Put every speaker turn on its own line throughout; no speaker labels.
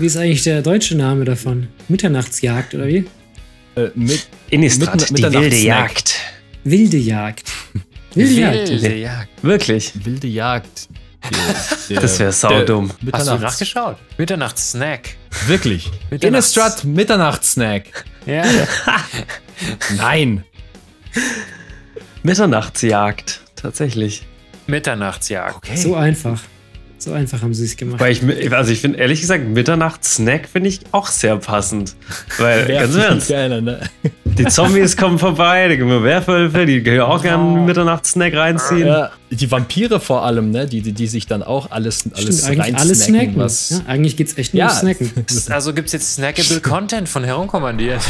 wie ist eigentlich der deutsche Name davon? Mitternachtsjagd oder wie?
Äh, mit,
Innistrad, die wilde Jagd.
Wilde Jagd. Wilde Jagd.
Wilde Jagd. Wirklich.
wilde Jagd. Der- der-
Das wäre saudumm.
Hast du nachgeschaut? Mitternachtssnack.
Wirklich.
Mitternachts-
Innistrad Mitternachtssnack.
Ja.
Nein.
Mitternachtsjagd. Tatsächlich.
Mitternachtsjagd.
Okay.
So einfach. So einfach haben sie es gemacht.
Weil ich, also ich finde, ehrlich gesagt, Mitternachtssnack finde ich auch sehr passend. Weil, ganz Ernst,
Gerne, ne?
die Zombies kommen vorbei, da gibt es Werwölfe, die können auch gerne einen Mitternachtssnack reinziehen.
Ja, die Vampire vor allem, ne? Die, die, die sich dann auch alles, alles
Stimmt, eigentlich alles snacken.
was.
ja, eigentlich geht es echt nur
Ja.
um Snacken.
Also gibt es jetzt snackable Content von Herumkommandiert.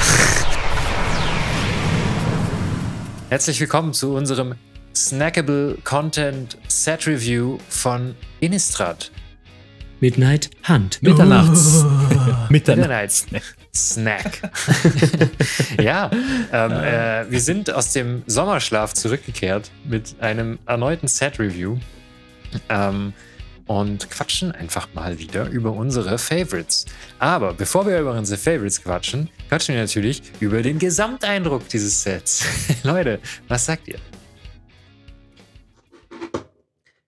Herzlich willkommen zu unserem Snackable Content Set Review von Innistrad.
Midnight Hunt.
Mitternachts. Mitternachts.
Midnight Snack. ja, ähm, äh, wir sind aus dem Sommerschlaf zurückgekehrt mit einem erneuten Set Review ähm, und quatschen einfach mal wieder über unsere Favorites. Aber bevor wir über unsere Favorites quatschen, quatschen wir natürlich über den Gesamteindruck dieses Sets. Leute, was sagt ihr?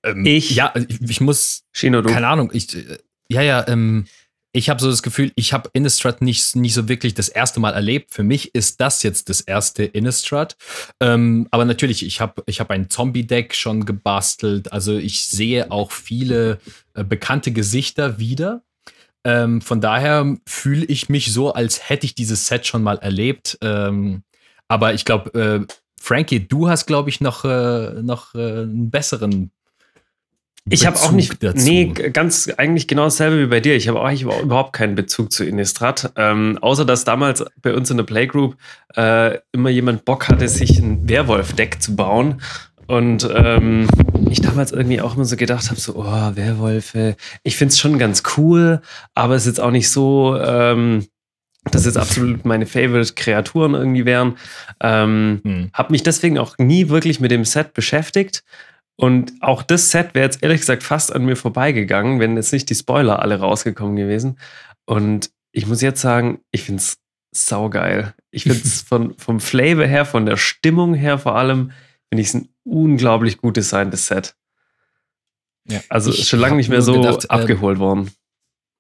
Ähm,
Ich-
Ja, ich, ich muss.
Shino, du.
Keine Ahnung. Ich, äh, ja, ja, ähm, ich habe so das Gefühl, ich habe Innistrad nicht, nicht so wirklich das erste Mal erlebt. Für mich ist das jetzt das erste Innistrad. Ähm, aber natürlich, ich habe ich hab ein Zombie-Deck schon gebastelt. Also ich sehe auch viele äh, bekannte Gesichter wieder. Ähm, von daher fühle ich mich so, als hätte ich dieses Set schon mal erlebt. Ähm, aber ich glaube, äh, Frankie, du hast, glaube ich, noch, äh, noch äh, einen besseren.
Ich habe auch nicht,
dazu.
nee, ganz eigentlich genau dasselbe wie bei dir. Ich habe auch eigentlich überhaupt keinen Bezug zu Innistrad. Ähm, außer, dass damals bei uns in der Playgroup äh, immer jemand Bock hatte, sich ein Werwolf-Deck zu bauen. Und ähm, ich damals irgendwie auch immer so gedacht habe, so, oh, Werwölfe. Ich finde es schon ganz cool, aber es ist jetzt auch nicht so, ähm, dass jetzt absolut meine Favorite-Kreaturen irgendwie wären. Ähm,
Hm.
habe mich deswegen auch nie wirklich mit dem Set beschäftigt. Und auch das Set wäre jetzt ehrlich gesagt fast an mir vorbeigegangen, wenn jetzt nicht die Spoiler alle rausgekommen gewesen. Und ich muss jetzt sagen, ich finde es saugeil. Ich finde es von, vom Flavor her, von der Stimmung her vor allem, finde ich es ein unglaublich gut designtes Set.
Ja.
Also ist schon lange nicht mehr so
gedacht, äh,
abgeholt worden.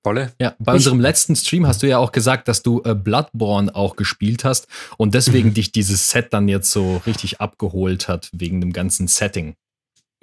Wolle?
Ja, bei
Ich-
unserem letzten Stream hast du ja auch gesagt, dass du äh, Bloodborne auch gespielt hast und deswegen dich dieses Set dann jetzt so richtig abgeholt hat, wegen dem ganzen Setting.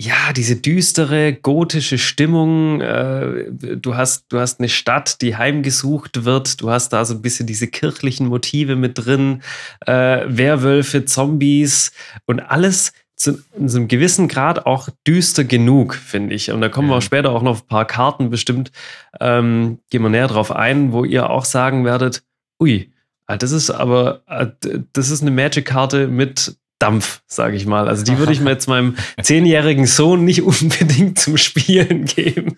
Ja, diese düstere gotische Stimmung. Äh, du, hast, du hast eine Stadt, die heimgesucht wird. Du hast da so ein bisschen diese kirchlichen Motive mit drin. Äh, Werwölfe, Zombies und alles zu in so einem gewissen Grad auch düster genug, finde ich. Und da kommen wir auch später auch noch auf ein paar Karten bestimmt, ähm, gehen wir näher drauf ein, wo ihr auch sagen werdet, ui, ah, das ist aber, ah, das ist eine Magic-Karte mit Dampf, sage ich mal. Also die würde ich mir jetzt meinem zehnjährigen Sohn nicht unbedingt zum Spielen geben.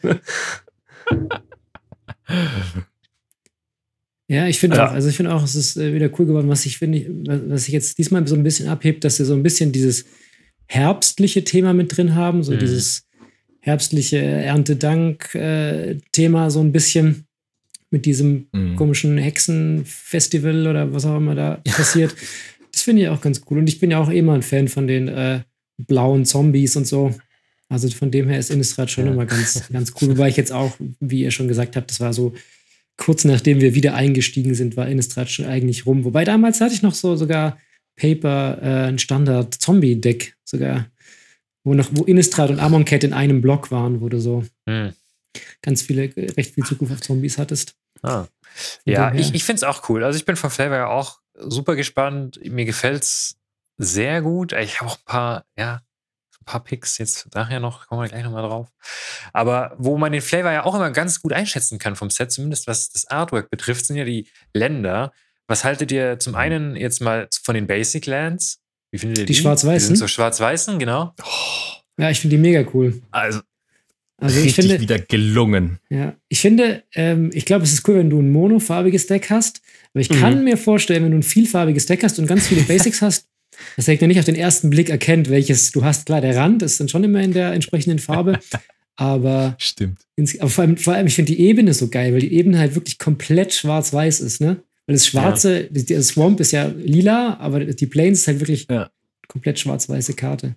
Ja, ich finde
Ja.
auch, also ich finde auch, es ist äh, wieder cool geworden, was ich finde, was sich jetzt diesmal so ein bisschen abhebt, dass sie so ein bisschen dieses herbstliche Thema mit drin haben, so
Mhm.
dieses herbstliche Erntedank-Thema, so ein bisschen mit diesem
Mhm.
komischen Hexenfestival oder was auch immer da passiert. Das finde ich auch ganz cool. Und ich bin ja auch eh mal ein Fan von den äh, blauen Zombies und so. Also von dem her ist Innistrad schon
Ja.
immer ganz, ganz cool. Wobei ich jetzt auch, wie ihr schon gesagt habt, das war so kurz nachdem wir wieder eingestiegen sind, war Innistrad schon eigentlich rum. Wobei damals hatte ich noch so sogar Paper, äh, ein Standard-Zombie-Deck sogar, wo noch, wo Innistrad und Amonkhet in einem Block waren, wo du so
Hm.
ganz viele, recht viel Zugriff auf Zombies hattest.
Ah.
Von
Ja, ich, ich finde es auch cool. Also ich bin vom Flavor ja auch super gespannt. Mir gefällt es sehr gut. Ich habe auch ein paar, ja, ein paar Picks jetzt nachher noch, kommen wir gleich nochmal drauf. Aber wo man den Flavor ja auch immer ganz gut einschätzen kann vom Set, zumindest was das Artwork betrifft, sind ja die Länder. Was haltet ihr zum einen jetzt mal von den Basic Lands? Wie findet ihr
Die
die?
schwarz-weißen?
Die sind so schwarz-weißen, genau.
Ja, ich finde die mega cool.
Also,
Also ich
richtig
finde,
wieder gelungen.
ja, ich finde, ähm, ich glaube, es ist cool, wenn du ein monofarbiges Deck hast. Aber ich
Mhm.
kann mir vorstellen, wenn du ein vielfarbiges Deck hast und ganz viele Basics hast, dass der Gegner nicht auf den ersten Blick erkennt, welches du hast. Klar, der Rand ist dann schon immer in der entsprechenden Farbe. Aber,
Stimmt.
ins, aber vor, allem, vor allem, ich finde die Ebene so geil, weil die Ebene halt wirklich komplett schwarz-weiß ist, ne? Weil das Schwarze, ja. der Swamp ist ja lila, aber die Plains ist halt wirklich ja. komplett schwarz-weiße Karte.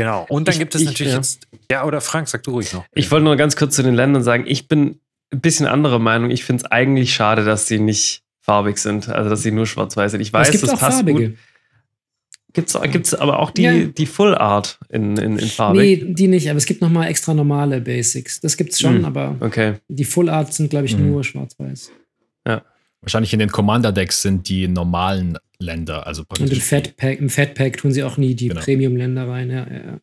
Genau. Und dann ich, gibt es ich, natürlich ja. jetzt. Ja, oder Frank, sag du ruhig noch.
Ich wollte nur ganz kurz zu den Ländern sagen, ich bin ein bisschen anderer Meinung. Ich finde es eigentlich schade, dass sie nicht farbig sind, also dass sie nur schwarz-weiß sind. Ich weiß, es gibt das auch passt farbige. gut. Gibt es aber auch die, ja. die Full Art in, in, in farbig?
Nee, die nicht, aber es gibt nochmal extra normale Basics. Das gibt es schon, hm. aber
okay.
die Full Art sind, glaube ich, hm. nur schwarz-weiß.
Ja. Wahrscheinlich in den Commander-Decks sind die normalen Länder, also
Und im Fat Pack, im Fat Pack tun sie auch nie die genau. Premium-Länder rein, ja, ja.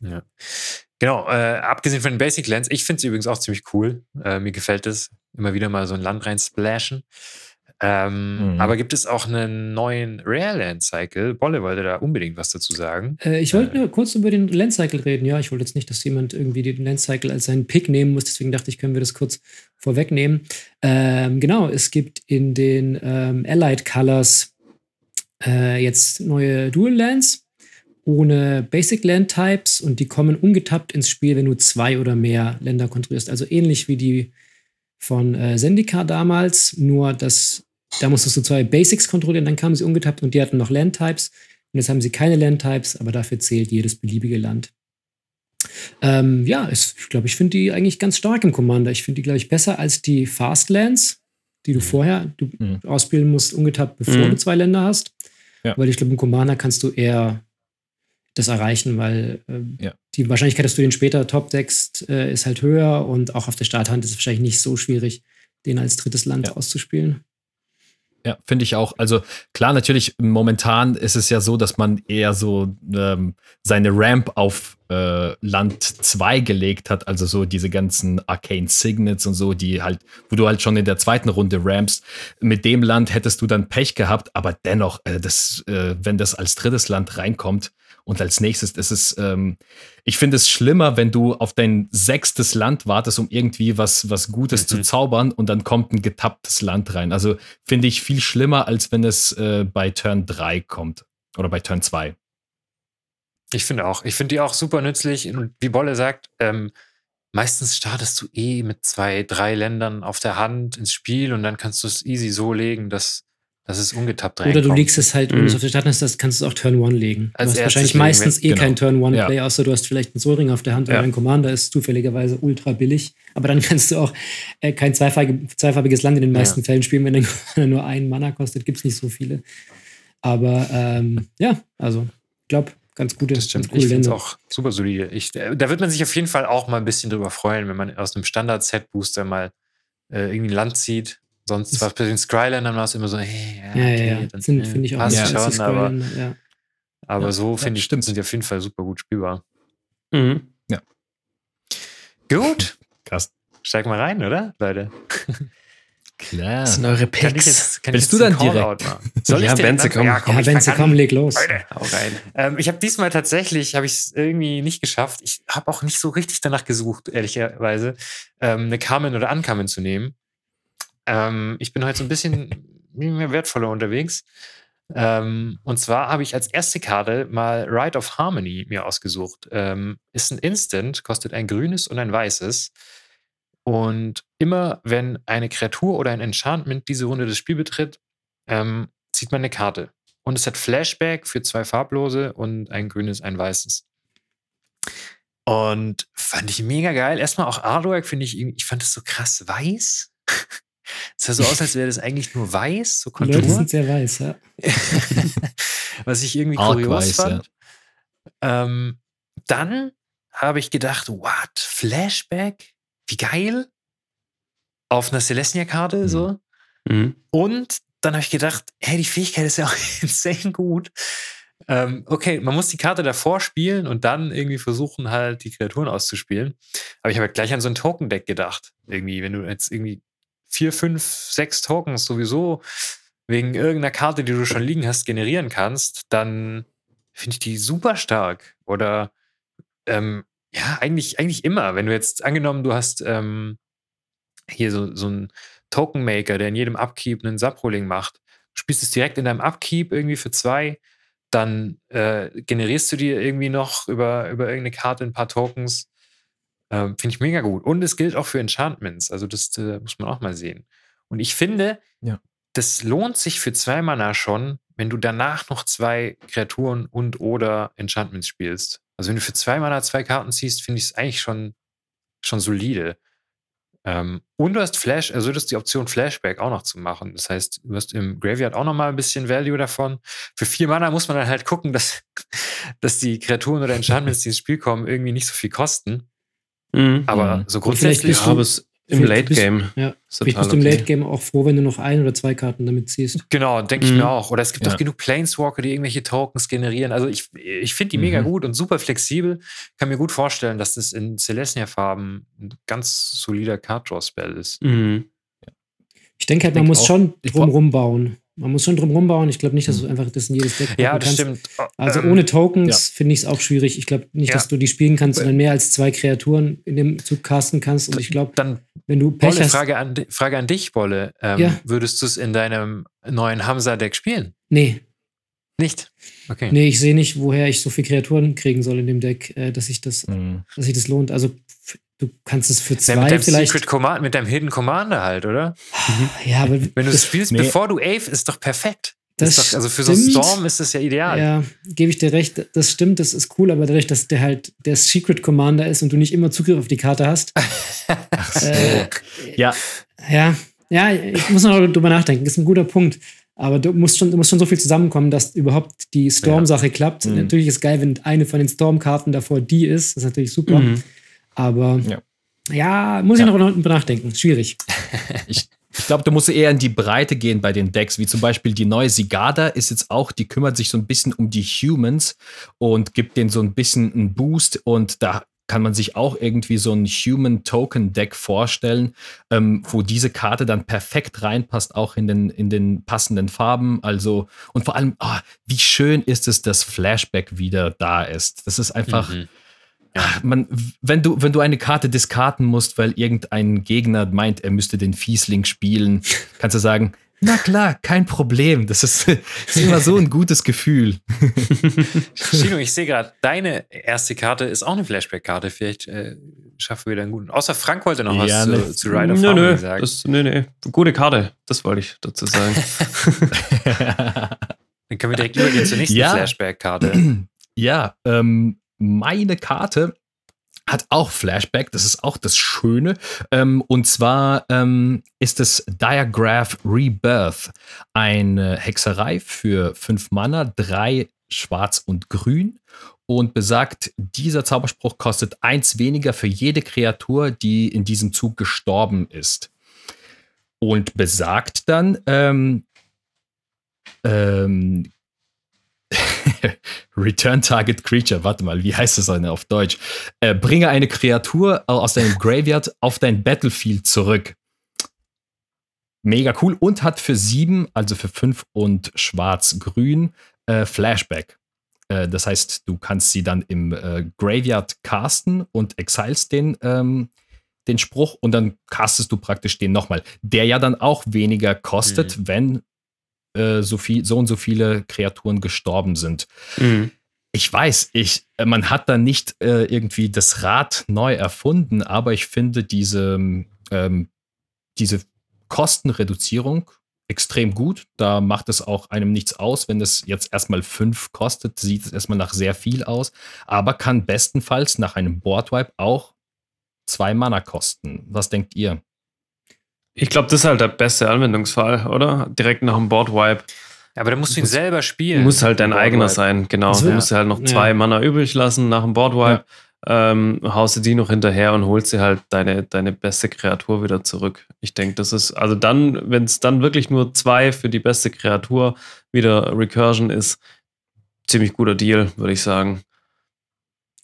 ja. Genau, äh, abgesehen von den Basic Lands, ich finde es übrigens auch ziemlich cool. Äh, mir gefällt es, immer wieder mal so ein Land rein splashen. Ähm, mhm. Aber gibt es auch einen neuen Rare Land Cycle? Bolle wollte da unbedingt was dazu sagen.
Äh, ich wollte äh, nur kurz über den Land Cycle reden. Ja, ich wollte jetzt nicht, dass jemand irgendwie den Land Cycle als seinen Pick nehmen muss. Deswegen dachte ich, können wir das kurz vorwegnehmen. Ähm, genau, es gibt in den ähm, Allied Colors äh, jetzt neue Dual Lands ohne Basic Land Types und die kommen ungetappt ins Spiel, wenn du zwei oder mehr Länder kontrollierst. Also ähnlich wie die von äh, Zendikar damals, nur dass da musstest du zwei Basics kontrollieren, dann kamen sie ungetappt und die hatten noch Land Types. Und jetzt haben sie keine Land Types, aber dafür zählt jedes beliebige Land. Ähm, ja, ich glaube, ich finde die eigentlich ganz stark im Commander. Ich finde die, glaube ich, besser als die Fastlands, die du mhm. vorher du mhm. ausbilden musst, ungetappt, bevor mhm. du zwei Länder hast. Ja. Weil ich glaube, im Commander kannst du eher das erreichen, weil äh, ja. die Wahrscheinlichkeit, dass du den später top deckst, äh, ist halt höher und auch auf der Starthand ist es wahrscheinlich nicht so schwierig, den als drittes Land ja. auszuspielen.
Ja, finde ich auch. Also klar, natürlich, momentan ist es ja so, dass man eher so ähm, seine Ramp auf äh, Land 2 gelegt hat, also so diese ganzen Arcane Signets und so, die halt, wo du halt schon in der zweiten Runde rampst. Mit dem Land hättest du dann Pech gehabt, aber dennoch, äh, das, äh, wenn das als drittes Land reinkommt, und als nächstes ist es, ähm, ich finde es schlimmer, wenn du auf dein sechstes Land wartest, um irgendwie was, was Gutes mhm. zu zaubern und dann kommt ein getapptes Land rein. Also finde ich viel schlimmer, als wenn es äh, bei Turn 3 kommt oder bei Turn 2.
Ich finde auch. Ich finde die auch super nützlich. Und wie Bolle sagt, ähm, meistens startest du eh mit zwei, drei Ländern auf der Hand ins Spiel und dann kannst du es easy so legen, dass das ist ungetappt
reinkommt. Oder du legst es halt, wenn mhm. du es auf der Startliste hast, kannst du es auch Turn 1 legen. Du Als hast wahrscheinlich meistens eh genau. kein Turn 1 Play, ja. außer du hast vielleicht einen Soulring auf der Hand oder ja. dein Commander ist zufälligerweise ultra billig. Aber dann kannst du auch äh, kein zweifarbig, zweifarbiges Land in den meisten ja. Fällen spielen, wenn er nur einen Mana kostet, gibt es nicht so viele. Aber ähm, ja, also ich glaube, ganz gute,
das stimmt. Ganz ich finde es auch super solide. Ich, äh, da wird man sich auf jeden Fall auch mal ein bisschen drüber freuen, wenn man aus einem Standard-Set-Booster mal äh, irgendwie ein Land zieht Sonst war es bei den Skrylandern war es immer so, hey,
ja, okay, ja, ja. Dann, finde find ich auch
passt schon, aber, ja. aber ja, so finde ich, stimmt. sind die auf jeden Fall super gut spielbar.
Mhm. Ja.
Gut. Krass. Steig mal rein, oder, Leute?
Klar.
Das sind eure Picks. Kann
ich jetzt, kann Willst du dann direkt?
Soll ja, Benze, komm.
Ja, komm, ja, Benze, komm, leg los. Leute,
hau rein. Ähm, ich habe diesmal tatsächlich, habe ich es irgendwie nicht geschafft. Ich habe auch nicht so richtig danach gesucht, ehrlicherweise, ähm, eine Carmen oder Uncommon zu nehmen. Ähm, ich bin heute so ein bisschen mehr wertvoller unterwegs. Ähm, und zwar habe ich als erste Karte mal Ride of Harmony mir ausgesucht. Ähm, ist ein Instant, kostet ein grünes und ein weißes. Und immer wenn eine Kreatur oder ein Enchantment diese Runde das Spiel betritt, ähm, zieht man eine Karte. Und es hat Flashback für zwei farblose und ein grünes, ein weißes. Und fand ich mega geil. Erstmal auch Artwork finde ich, ich fand es so krass weiß. Es sah so aus, als wäre das eigentlich nur weiß, so
Kontur. Die Leute sind sehr weiß, ja.
Was ich irgendwie Arc kurios weiß, fand. Ja. Ähm, dann habe ich gedacht, what? Flashback? Wie geil? Auf einer Celestia-Karte, mhm. so. Mhm. Und dann habe ich gedacht, hey, die Fähigkeit ist ja auch insane gut. Ähm, okay, man muss die Karte davor spielen und dann irgendwie versuchen, halt die Kreaturen auszuspielen. Aber ich habe halt gleich an so ein Token-Deck gedacht. Irgendwie, wenn du jetzt irgendwie vier, fünf, sechs Tokens sowieso wegen irgendeiner Karte, die du schon liegen hast, generieren kannst, dann finde ich die super stark. Oder ähm, ja, eigentlich, eigentlich immer. Wenn du jetzt angenommen, du hast ähm, hier so, so einen Token Maker, der in jedem Upkeep einen Subrolling macht, du spielst es direkt in deinem Upkeep irgendwie für zwei, dann äh, generierst du dir irgendwie noch über, über irgendeine Karte ein paar Tokens Ähm, Finde ich mega gut. Und es gilt auch für Enchantments. Also das äh, muss man auch mal sehen. Und ich finde,
Ja.
das lohnt sich für zwei Mana schon, wenn du danach noch zwei Kreaturen und oder Enchantments spielst. Also wenn du für zwei Mana zwei Karten ziehst, finde ich es eigentlich schon, schon solide. Ähm, und du hast Flash, also du hast die Option Flashback auch noch zu machen. Das heißt, du hast im Graveyard auch noch mal ein bisschen Value davon. Für vier Mana muss man dann halt gucken, dass, dass die Kreaturen oder Enchantments, die ins Spiel kommen, irgendwie nicht so viel kosten.
Mhm.
Aber so grundsätzlich.
aber es im Late
bist-
Game.
Ja, vielleicht bist du im
okay.
Late Game auch froh, wenn du noch ein oder zwei Karten damit ziehst.
Genau, denke ich
Mhm.
mir auch. Oder es gibt
Ja.
auch genug Planeswalker, die irgendwelche Tokens generieren. Also ich, ich finde die
Mhm.
mega gut und super flexibel. Kann mir gut vorstellen, dass das in Celestia-Farben ein ganz solider Card-Draw-Spell ist.
Mhm.
Ich denke halt,
Ich
man
denk
muss
auch-
schon
ich
drumrum bauen. Man muss schon drumrum bauen. Ich glaube nicht, dass du einfach das in jedes Deck
Ja,
packen
das
kannst.
stimmt.
Also
Ähm,
ohne Tokens finde ich es auch schwierig. Ich glaube nicht,
Ja.
dass du die spielen kannst und dann mehr als zwei Kreaturen in dem Zug casten kannst. Und ich glaube,
Dann
wenn du Pech
Bolle,
hast.
Frage an, Frage an dich, Bolle. Ähm,
Ja.
Würdest du es in deinem neuen Hamza-Deck spielen?
Nee,
Nicht? Okay.
nee, ich sehe nicht, woher ich so viele Kreaturen kriegen soll in dem Deck, äh, dass sich das,
Mhm.
dass sich das lohnt. Also du kannst es für
Ja, mit
zwei
deinem
vielleicht.
Secret Command, mit deinem Hidden Commander halt, oder?
Ja, aber
Wenn du es spielst,
Nee.
bevor du Ave, ist doch perfekt.
Das
ist doch, also für so einen
stimmt.
Storm ist das ja ideal.
Ja, gebe ich dir recht, das stimmt, das ist cool, aber dadurch, dass der halt der Secret Commander ist und du nicht immer Zugriff auf die Karte hast, äh,
Ja,
ja, ja, ich muss noch drüber nachdenken, das ist ein guter Punkt. Aber du musst schon, du musst schon so viel zusammenkommen, dass überhaupt die Storm-Sache klappt.
Mhm.
Natürlich ist es geil, wenn eine von den Storm-Karten davor die ist. Das ist natürlich super.
Mhm.
Aber
Ja.
ja, muss ich noch nachdenken. Schwierig.
ich, ich glaube, du musst eher in die Breite gehen bei den Decks, wie zum Beispiel die neue Sigada ist jetzt auch, die kümmert sich so ein bisschen um die Humans und gibt denen so ein bisschen einen Boost und da kann man sich auch irgendwie so ein Human Token Deck vorstellen, ähm, wo diese Karte dann perfekt reinpasst, auch in den, in den passenden Farben. Also, und vor allem, ah, wie schön ist es, dass Flashback wieder da ist. Das ist einfach,
Mhm.
Ach, man, wenn du, wenn du eine Karte diskarten musst, weil irgendein Gegner meint, er müsste den Fiesling spielen, kannst du sagen, na klar, kein Problem. Das ist, das ist immer so ein gutes Gefühl.
Chino, ich sehe gerade, deine erste Karte ist auch eine Flashback-Karte. Vielleicht äh, schaffen wir wieder einen guten. Außer Frank wollte noch
Ja,
was
ne.
zu, zu Rider
Nö,
Farming
nö,
sagen.
das, nö, nö. Gute Karte, das wollte ich dazu sagen.
Dann können wir direkt übergehen zur nächsten
Ja.
Flashback-Karte.
ja, ähm, meine Karte hat auch Flashback, das ist auch das Schöne. Ähm, und zwar ähm, ist es Diagraph Rebirth, eine Hexerei für fünf Mana, drei schwarz und grün und besagt, dieser Zauberspruch kostet eins weniger für jede Kreatur, die in diesem Zug gestorben ist. Und besagt dann, ähm, ähm, Return Target Creature, warte mal, wie heißt das denn auf Deutsch? Äh, bringe eine Kreatur aus deinem Graveyard auf dein Battlefield zurück. Mega cool und hat für sieben, also für fünf und schwarz-grün, äh, Flashback. Äh, das heißt, du kannst sie dann im äh, Graveyard casten und exiles den, ähm, den Spruch und dann castest du praktisch den nochmal. Der ja dann auch weniger kostet, wenn äh, so, viel, so und so viele Kreaturen gestorben sind.
Mhm.
Ich weiß, ich, äh, man hat da nicht äh, irgendwie das Rad neu erfunden, aber ich finde diese, ähm, diese Kostenreduzierung extrem gut. Da macht es auch einem nichts aus, wenn es jetzt erstmal fünf kostet, sieht es erstmal nach sehr viel aus, aber kann bestenfalls nach einem Boardwipe auch zwei Mana kosten. Was denkt ihr?
Ich glaube, das ist halt der beste Anwendungsfall, oder? Direkt nach dem Boardwipe.
Aber dann musst du ihn selber spielen.
Muss halt dein eigener sein, genau. Du musst dir halt noch
ja.
zwei Mana übrig lassen nach dem Boardwipe. Ähm, haust du die noch hinterher und holst dir halt deine, deine beste Kreatur wieder zurück. Ich denke, das ist, also dann, wenn es dann wirklich nur zwei für die beste Kreatur wieder Recursion ist, ziemlich guter Deal, würde ich sagen.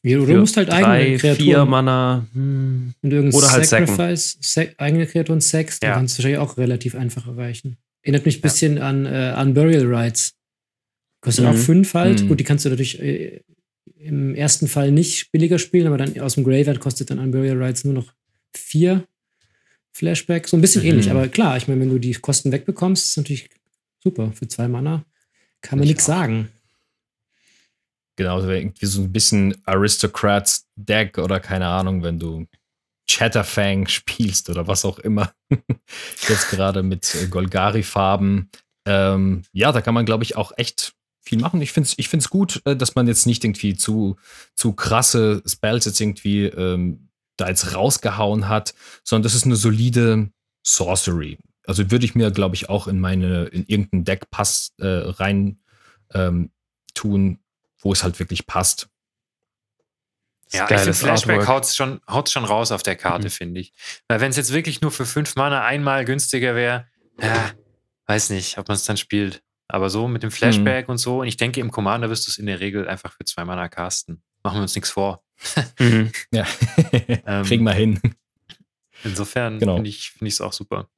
Ja, du musst halt eigene
drei,
Kreaturen.
vier Mana. Hm.
Du irgendein
Oder halt
Sacrifice, Sac eigene Kreaturen dann
Ja.
kannst du wahrscheinlich auch relativ einfach erreichen. Erinnert mich ein bisschen an, äh, an Burial Rights. Kostet
Mhm.
auch fünf halt.
Mhm.
Gut, die kannst du natürlich äh, im ersten Fall nicht billiger spielen, aber dann aus dem Graveyard kostet dann an Burial Rights nur noch vier Flashback. So ein bisschen
Mhm.
ähnlich, aber klar, ich meine, wenn du die Kosten wegbekommst, ist natürlich super. Für zwei Mana kann man
Ich
nichts sagen.
Genau, irgendwie so ein bisschen Aristocrats Deck oder keine Ahnung, wenn du Chatterfang spielst oder was auch immer. Jetzt gerade mit äh, Golgari-Farben. Ähm, ja, da kann man, glaube ich, auch echt viel machen. Ich finde es ich gut, äh, dass man jetzt nicht irgendwie zu, zu krasse Spells jetzt irgendwie ähm, da jetzt rausgehauen hat, sondern das ist eine solide Sorcery. Also würde ich mir, glaube ich, auch in meine, in irgendein Deck pass, äh, rein ähm, tun, wo es halt wirklich passt.
Ja, ich finde Flashback haut es schon, haut's schon raus auf der Karte, mhm. finde ich. Weil wenn es jetzt wirklich nur für fünf Mana einmal günstiger wäre, ja, weiß nicht, ob man es dann spielt. Aber so mit dem Flashback mhm. und so, und ich denke, im Commander wirst du es in der Regel einfach für zwei Mana casten. Machen wir uns nichts vor.
Mhm. Ja. ähm, Kriegen wir hin.
Insofern genau. finde ich es auch super.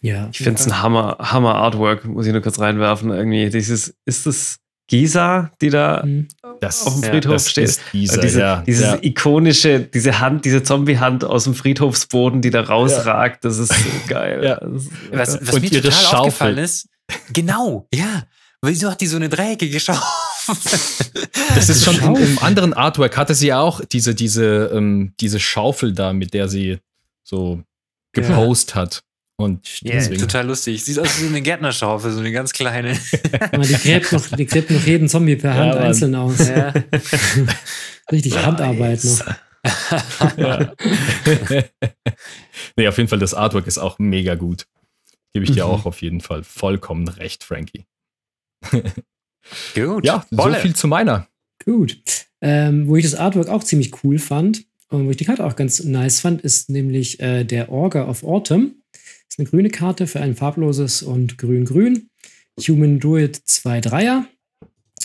Ja. Ich finde es ein Hammer, Hammer Artwork, muss ich nur kurz reinwerfen. Irgendwie dieses, ist das Gisa, die da mhm. das, auf dem Friedhof ja, steht. Gisa, diese, ja, dieses ja. ikonische, diese Hand, diese Zombie-Hand aus dem Friedhofsboden, die da rausragt, das ist so geil.
Ist, was, was mir total Schaufel. aufgefallen ist, genau, ja. Wieso hat die so eine dreieckige Schaufel?
Das ist schon im, im, anderen Artwork hatte sie ja auch diese, diese, ähm, diese Schaufel da, mit der sie so gepostet hat. Und
yeah, total lustig. Sieht aus wie eine Gärtnerschaufel, so eine ganz kleine.
die gräbt noch, die gräbt noch jeden Zombie per Hand ja, einzeln aus. Ja. Richtig nice. Handarbeit noch.
ja. nee, auf jeden Fall, das Artwork ist auch mega gut. Gebe ich dir mhm. auch auf jeden Fall vollkommen recht, Frankie. gut. Ja, Bolle. so viel zu meiner.
Gut. Ähm, wo ich das Artwork auch ziemlich cool fand und wo ich die Karte auch ganz nice fand, ist nämlich äh, der Orga of Autumn ist eine grüne Karte für ein farbloses und grün-grün. Human Druid 2-3er.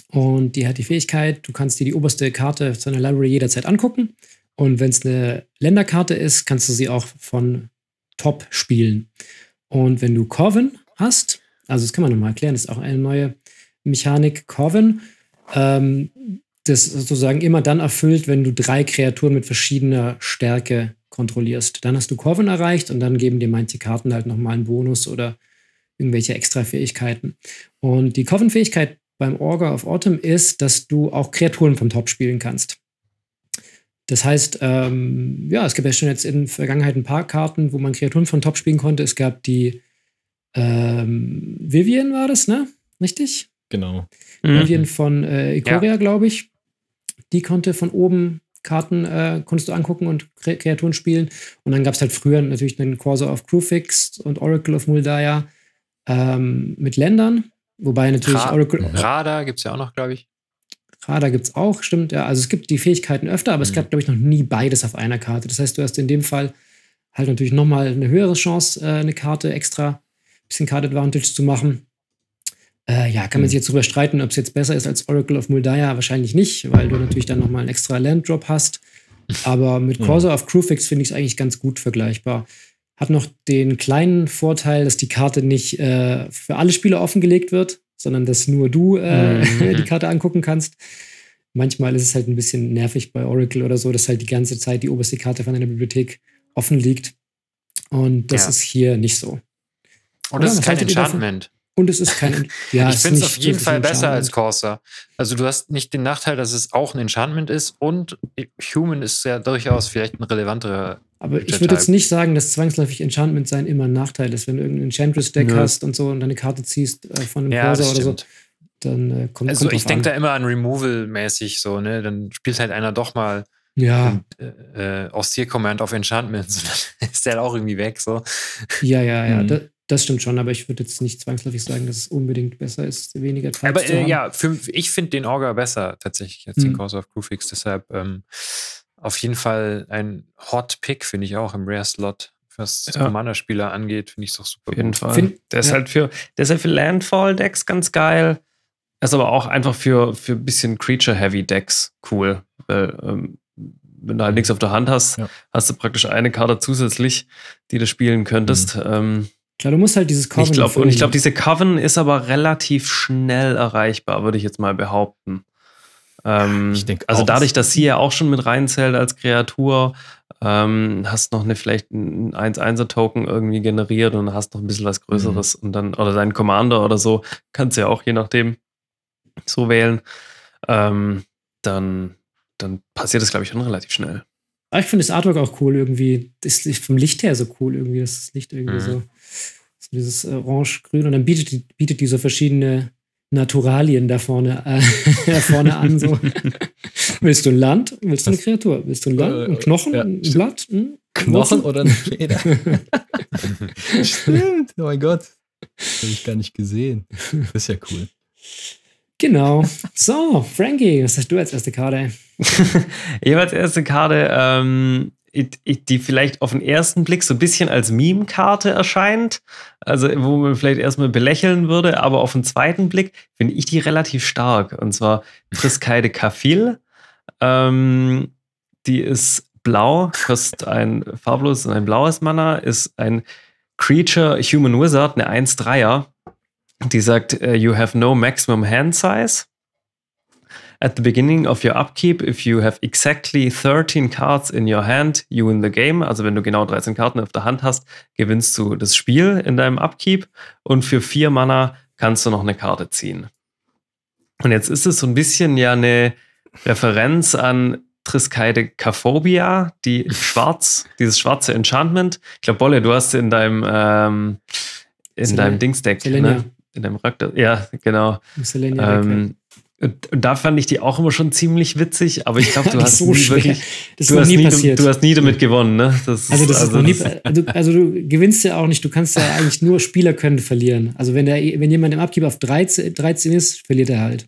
Und die hat die Fähigkeit, du kannst dir die oberste Karte seiner Library jederzeit angucken. Und wenn es eine Länderkarte ist, kannst du sie auch von Top spielen. Und wenn du Corvin hast, also das kann man nochmal erklären, das ist auch eine neue Mechanik Corvin, ähm, das sozusagen immer dann erfüllt, wenn du drei Kreaturen mit verschiedener Stärke kontrollierst. Dann hast du Kurven erreicht und dann geben dir manche Karten halt nochmal einen Bonus oder irgendwelche extra Fähigkeiten. Und die Coven-Fähigkeit beim Orga of Autumn ist, dass du auch Kreaturen vom Top spielen kannst. Das heißt, ähm, ja, es gibt ja schon jetzt in der Vergangenheit ein paar Karten, wo man Kreaturen von Top spielen konnte. Es gab die ähm, Vivian war das, ne? Richtig?
Genau.
Vivian mhm. von äh, Ikoria, ja. glaube ich. Die konnte von oben Karten äh, konntest du angucken und Kreaturen spielen. Und dann gab es halt früher natürlich den Corsair of Crewfix und Oracle of Muldaya ähm, mit Ländern. Wobei natürlich
Ra Oracle. Radar gibt es ja auch noch, glaube ich.
Radar gibt es auch, stimmt. Ja. Also es gibt die Fähigkeiten öfter, aber mhm. es gab, glaube ich, noch nie beides auf einer Karte. Das heißt, du hast in dem Fall halt natürlich nochmal eine höhere Chance, äh, eine Karte extra, bisschen Card Advantage zu machen. Äh, ja, kann man hm. sich jetzt darüber streiten, ob es jetzt besser ist als Oracle of Muldaya? Wahrscheinlich nicht, weil du natürlich dann nochmal einen extra Landdrop hast. Aber mit Corsair of Crewfix finde ich es eigentlich ganz gut vergleichbar. Hat noch den kleinen Vorteil, dass die Karte nicht äh, für alle Spieler offengelegt wird, sondern dass nur du äh, mhm. die Karte angucken kannst. Manchmal ist es halt ein bisschen nervig bei Oracle oder so, dass halt die ganze Zeit die oberste Karte von einer Bibliothek offen liegt. Und das ja. ist hier nicht so.
Und das ist kein Enchantment.
Und es ist kein.
Ja, ich finde es auf jeden Fall besser als Corsa. Also du hast nicht den Nachteil, dass es auch ein Enchantment ist und Human ist ja durchaus vielleicht ein relevanterer.
Aber ich würde jetzt nicht sagen, dass zwangsläufig Enchantment sein immer ein Nachteil ist. Wenn du irgendein Enchantress-Deck hast und so und deine Karte ziehst äh, von einem ja, Corsa oder so, dann äh, kommt
Also kommt ich denke da immer an Removal-mäßig so, ne? Dann spielt halt einer doch mal
ja.
äh, aus Tier Command auf Enchantments. Dann ist der auch irgendwie weg. So.
Ja, ja, ja. Mhm. Das stimmt schon, aber ich würde jetzt nicht zwangsläufig sagen, dass es unbedingt besser ist, weniger
Types Aber äh, ja, für, ich finde den Orga besser tatsächlich als hm. den Cause of Crewfix. Deshalb ähm, auf jeden Fall ein Hot Pick, finde ich auch im Rare Slot. Was ja. Commander-Spieler angeht, finde ich es doch super.
Auf jeden gut. Fall. Find, der, ist ja. halt für, der ist halt für Landfall-Decks ganz geil. Er ist aber auch einfach für, für ein bisschen Creature-Heavy-Decks cool. Weil, ähm, wenn du halt nichts auf der Hand hast, ja. hast du praktisch eine Karte zusätzlich, die du spielen könntest. Mhm. Ähm,
Klar, du musst halt dieses
Coven. Ich glaub, und ich glaube, diese Coven ist aber relativ schnell erreichbar, würde ich jetzt mal behaupten. Ähm, ich denke, also dadurch, dass sie ja auch schon mit reinzählt als Kreatur, ähm, hast noch eine vielleicht ein 1-1er-Token irgendwie generiert und hast noch ein bisschen was Größeres mhm. und dann, oder deinen Commander oder so, kannst du ja auch je nachdem so wählen. Ähm, dann, dann passiert das, glaube ich, schon relativ schnell.
Aber ich finde das Artwork auch cool irgendwie. Das ist vom Licht her so cool irgendwie. Das Licht irgendwie
Mhm.
so, so dieses Orange-Grün. Und dann bietet die, bietet die so verschiedene Naturalien da vorne, äh, da vorne an. So. Willst du ein Land? Willst du eine Kreatur? Willst du ein Land? Ein Knochen?
Ja.
Ein Blatt? Hm?
Knochen oder eine Feder? Stimmt, oh mein Gott. Das habe ich gar nicht gesehen. Das ist ja cool.
Genau. So, Frankie, was hast du als erste Karte?
Jeweils erste Karte, ähm, die vielleicht auf den ersten Blick so ein bisschen als Meme-Karte erscheint. Also, wo man vielleicht erstmal belächeln würde, aber auf den zweiten Blick finde ich die relativ stark. Und zwar Triskaide Kafil. Ähm, die ist blau, kostet ein farbloses und ein blaues Mana, ist ein Creature Human Wizard, eine 1-3er. Die sagt, äh, you have no maximum hand size. At the beginning of your upkeep, if you have exactly 13 cards in your hand, you win the game. Also wenn du genau 13 Karten auf der Hand hast, gewinnst du das Spiel in deinem Upkeep. Und für vier Mana kannst du noch eine Karte ziehen. Und jetzt ist es so ein bisschen ja eine Referenz an Triskaide Kaphobia, die schwarz, dieses schwarze Enchantment. Ich glaube, Bolle, du hast in deinem ähm, in
Selen-
deinem Dingsdeck,
Selenia.
ne? In deinem Rakta. Ja, genau. Ähm, und, und da fand ich die auch immer schon ziemlich witzig, aber ich glaube, du hast
so
nie
schwer.
wirklich,
Das ist
du hast,
nie passiert.
du hast nie damit gewonnen, ne? Das
Also das ist noch nie, also, also du gewinnst ja auch nicht, du kannst ja eigentlich nur Spieler können verlieren. Also wenn der, wenn jemand im Upkeep auf 13, 13 ist, verliert er halt.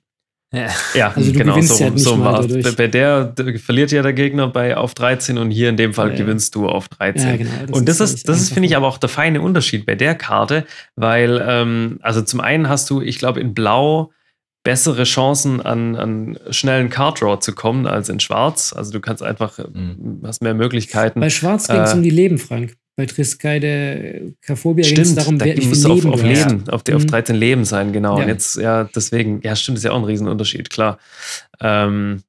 Ja.
ja,
also du
genau,
gewinnst
so,
ja nicht
so
mal dadurch.
Bei der, der verliert ja der Gegner bei auf 13 und hier in dem Fall
Ja, ja.
gewinnst du auf 13.
Ja, genau.
und das
eigentlich
ist, das ist, finde ich, aber auch der feine Unterschied bei der Karte, weil, ähm, also zum einen hast du, ich glaube, in Blau bessere Chancen an, an schnellen Card Draw zu kommen als in Schwarz. Also du kannst einfach,
Mhm.
hast mehr Möglichkeiten.
Bei Schwarz ging es
Äh,
um die Leben, Frank. Bei Triskaide Kaphobia ging es darum,
da
wer, wie
muss auf,
Leben
auf. Leben, auf, die, auf
Mhm.
13 Leben sein, genau.
Ja.
Und jetzt, ja, deswegen, ja, stimmt, ist ja auch ein Riesenunterschied, klar. Ähm,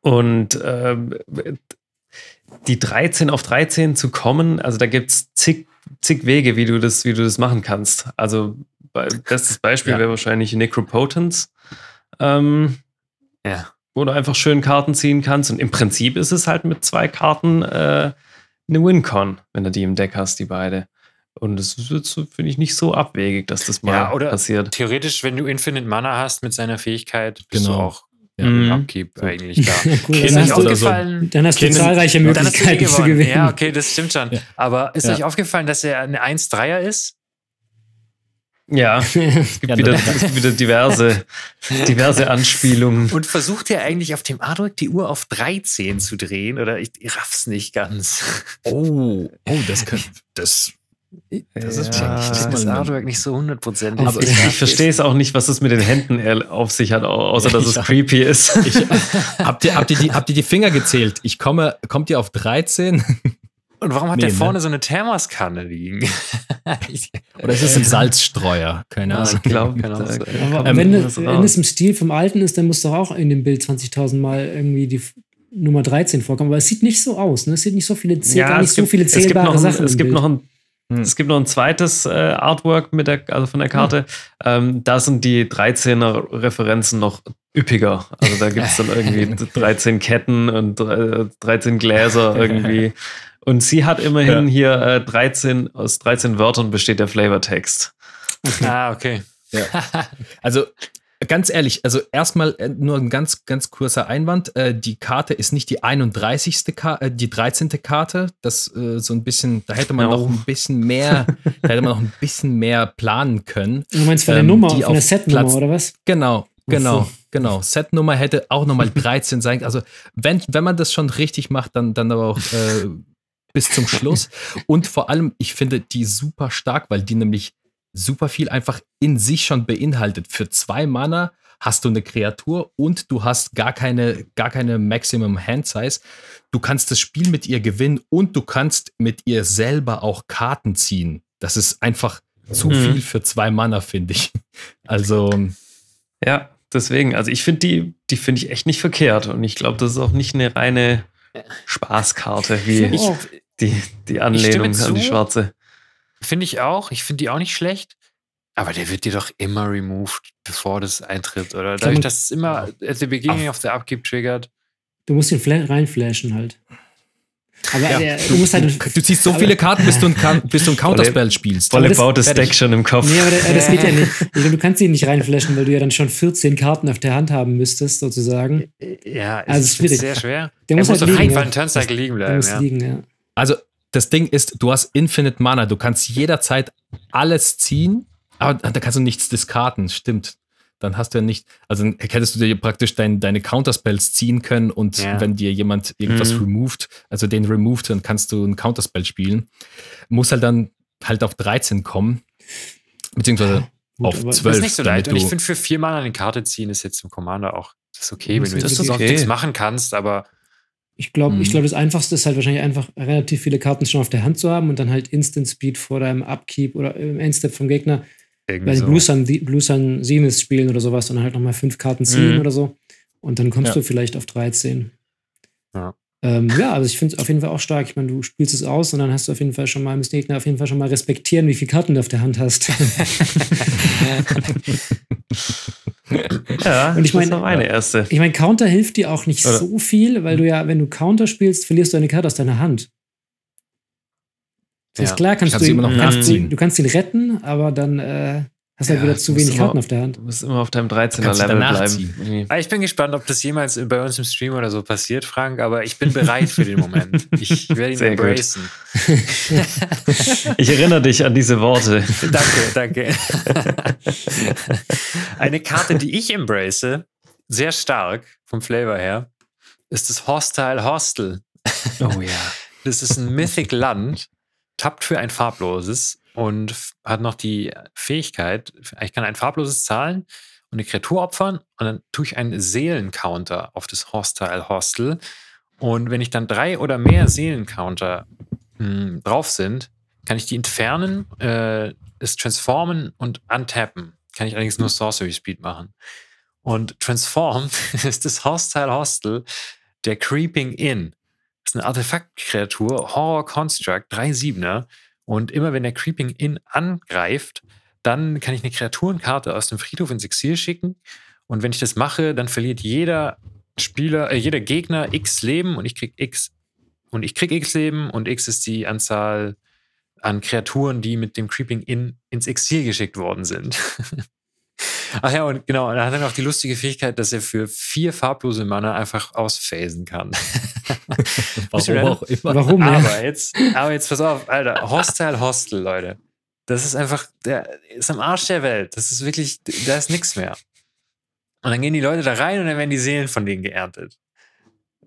und ähm, die 13 auf 13 zu kommen, also da gibt es zig, zig Wege, wie du das, wie du das machen kannst. Also, be- bestes Beispiel
Ja.
wäre wahrscheinlich Necropotence. Ähm,
Ja.
wo du einfach schön Karten ziehen kannst. Und im Prinzip ist es halt mit zwei Karten äh, eine Wincon, wenn du die im Deck hast, die beide. Und das so, finde ich, nicht so abwegig, dass das mal
Ja, oder-
passiert.
Theoretisch, wenn du Infinite Mana hast mit seiner Fähigkeit, bist
Genau.
du auch
Ja.
im
Mhm.
Upkeep eigentlich da.
Cool. Dann
euch
hast, du,
so.
dann hast du zahlreiche Möglichkeiten zu gewinnen.
Ja, okay, das stimmt schon.
Ja.
Aber ist
Ja.
euch aufgefallen, dass er eine 1-3er ist?
Ja, es gibt,
Ja,
wieder, es gibt wieder diverse, diverse Anspielungen.
Und versucht er eigentlich auf dem Artwork die Uhr auf 13 zu drehen? Oder ich, ich raff's nicht ganz.
Oh, oh, das könnte, das, das ist
Ja,
check ich
das. Artwork nicht so hundertprozentig.
Aber
Ich, ich verstehe es auch nicht, was es mit den Händen auf sich hat, au- außer dass es
Ja.
creepy ist.
Ich, habt, ihr, habt, ihr die, habt ihr die Finger gezählt? Ich komme, kommt ihr auf 13?
Und warum hat
Nee,
der
ne?
vorne so eine Thermoskanne liegen?
Oder ist es ein Salzstreuer? Keine
Ja,
Ahnung.
ich glaube,
auch sein.
Aber
Ähm,
wenn,
was
wenn es im Stil vom Alten ist, dann muss doch auch in dem Bild 20.000 Mal irgendwie die Nummer 13 vorkommen. Aber es sieht nicht so aus. Ne? Es sieht nicht so viele, zäh- gar nicht
es
so
gibt-
viele
es gibt
zählbare
noch ein,
Sachen.
Es
im
gibt
Bild.
noch ein
Hm.
Es gibt noch ein zweites äh, Artwork mit der, also von der Karte. Ähm, da sind die 13er Referenzen noch üppiger. Also da gibt es dann irgendwie 13 Ketten und äh, 13 Gläser irgendwie. Und sie hat immerhin hier äh, 13, aus 13 Wörtern besteht der Flavortext.
ah, okay.
Also ganz ehrlich, also erstmal äh, nur ein ganz, ganz kurzer Einwand. Äh, die Karte ist nicht die 31. Ka äh, die 13. Karte. Das so ein bisschen, da hätte man
Ja.
noch ein bisschen mehr, da hätte man noch ein bisschen mehr planen können.
Du meinst von der
ähm,
Nummer,
die
von der Setnummer
Platz-
oder was?
Genau, genau,
so.
genau. Setnummer hätte auch nochmal 13 sein. Also wenn, wenn man das schon richtig macht, dann, dann aber auch äh, bis zum Schluss. Und vor allem, ich finde die super stark, weil die nämlich super viel einfach in sich schon beinhaltet. Für zwei Mana hast du eine Kreatur und du hast gar keine, gar keine Maximum Hand Size. Du kannst das Spiel mit ihr gewinnen und du kannst mit ihr selber auch Karten ziehen. Das ist einfach zu
Mhm.
viel für zwei Mana, finde ich. Also,
Ja, deswegen, also ich finde die, die finde ich echt nicht verkehrt. Und ich glaube, das ist auch nicht eine reine Spaßkarte, wie
Ich-
die, die Anlehnung an die
zu.
schwarze.
Finde ich auch. Ich finde die auch nicht schlecht. Aber der wird dir doch immer removed, bevor das eintritt, oder? Dadurch,
man-
dass es immer at the beginning of the upkeep triggert.
Du musst ihn fla- reinflashen halt. Aber
Ja,
der,
du,
du musst halt.
du, du ziehst so viele Karten, bis du ein, bis du ein Counterspell spielst.
Volle
das-
baut das. Deck schon im Kopf.
Nee, aber der, das geht ja nicht. Also, Du kannst ihn nicht reinflashen, weil du ja dann schon 14 Karten auf der Hand haben müsstest, sozusagen.
Ja,
Also,
es
ist
ist
schwierig.
sehr schwer.
Der
er
muss
muss
halt
auf
liegen,
jeden
ja.
Fall einen Turncycle liegen
Der
bleiben.
muss
Ja.
liegen, ja.
Also, das Ding ist, du hast Infinite Mana, du kannst jederzeit alles ziehen, aber da kannst du nichts diskarten, stimmt. Dann hast du ja nicht, also dann hättest du dir praktisch dein, deine Counterspells ziehen können und
Ja.
wenn dir jemand irgendwas
Mhm.
removed, also den removed, dann kannst du ein Counterspell spielen. Muss halt dann halt auf 13 kommen, beziehungsweise
Gut,
auf
aber-
12.
Das ist nicht so
damit.
Und ich finde, für vier Mana eine Karte ziehen ist jetzt im Commander auch das ist okay, wenn
Das
du jetzt sonst
okay.
nichts machen kannst, aber
Ich glaube,
Mhm.
ich glaub, das Einfachste ist halt wahrscheinlich einfach relativ viele Karten schon auf der Hand zu haben und dann halt Instant Speed vor deinem Upkeep oder im Endstep vom Gegner weil
so.
Blue Sun, Blue Sun Zenith spielen oder sowas und dann halt nochmal fünf Karten ziehen
Mhm.
oder so. Und dann kommst
Ja.
du vielleicht auf 13.
Ja.
Ähm, ja, also ich finde es auf jeden Fall auch stark. Ich meine, du spielst es aus und dann hast du auf jeden Fall schon mal, müssen Gegner auf jeden Fall schon mal respektieren, wie viele Karten du auf der Hand hast.
Ja,
Und ich meine-
das war meine erste.
ich meine, Counter hilft dir auch nicht
Oder-
so viel, weil du ja, wenn du Counter spielst, verlierst du eine Karte aus deiner Hand. Das
Ja.
ist klar, kannst
Kannst
du
du
ihn,
immer noch
kannst,
nachziehen.
du, du kannst ihn retten, aber dann äh, hast du
Ja,
halt wieder zu wenig
immer-
Karten auf der Hand.
Du musst immer auf deinem 13er
Kannst du
Level
danach
bleiben.
ziehen.
Irgendwie.
Ah, Ich bin gespannt, ob das jemals bei uns im Stream oder so passiert, Frank, aber ich bin bereit für den Moment. Ich werde ihn
Sehr gut.
embracen.
Ich erinnere dich an diese Worte.
Danke, danke. Eine Karte, die ich embrace, sehr stark vom Flavor her, ist das Hostile Hostel.
Oh ja.
Das ist ein Mythic Land, tappt für ein farbloses und hat noch die Fähigkeit, ich kann ein farbloses zahlen und eine Kreatur opfern und dann tue ich einen Seelencounter auf das Hostile Hostel. Und wenn ich dann drei oder mehr Seelencounter mh, drauf sind, kann ich die entfernen, äh, es transformen und untappen. Kann ich allerdings nur Sorcery Speed machen. Und Transform ist das Hostile Hostel der Creeping Inn. Das ist eine Artefaktkreatur, Horror Construct, 3-7er. Und immer wenn der Creeping Inn angreift, dann kann ich eine Kreaturenkarte aus dem Friedhof ins Exil schicken. Und wenn ich das mache, dann verliert jeder Spieler, äh, jeder Gegner X Leben und ich krieg X und ich krieg X Leben und X ist die Anzahl an Kreaturen, die mit dem Creeping Inn ins Exil geschickt worden sind. Ach ja, und genau, er hat dann auch die lustige Fähigkeit, dass er für vier farblose Mana einfach ausphasen kann.
Warum auch immer.
Warum? ja?
Aber jetzt, aber jetzt pass auf, Alter, Hostile Hostel, Leute. Das ist einfach, der ist am Arsch der Welt. Das ist wirklich, da ist nichts mehr. Und dann gehen die Leute da rein und dann werden die Seelen von denen geerntet.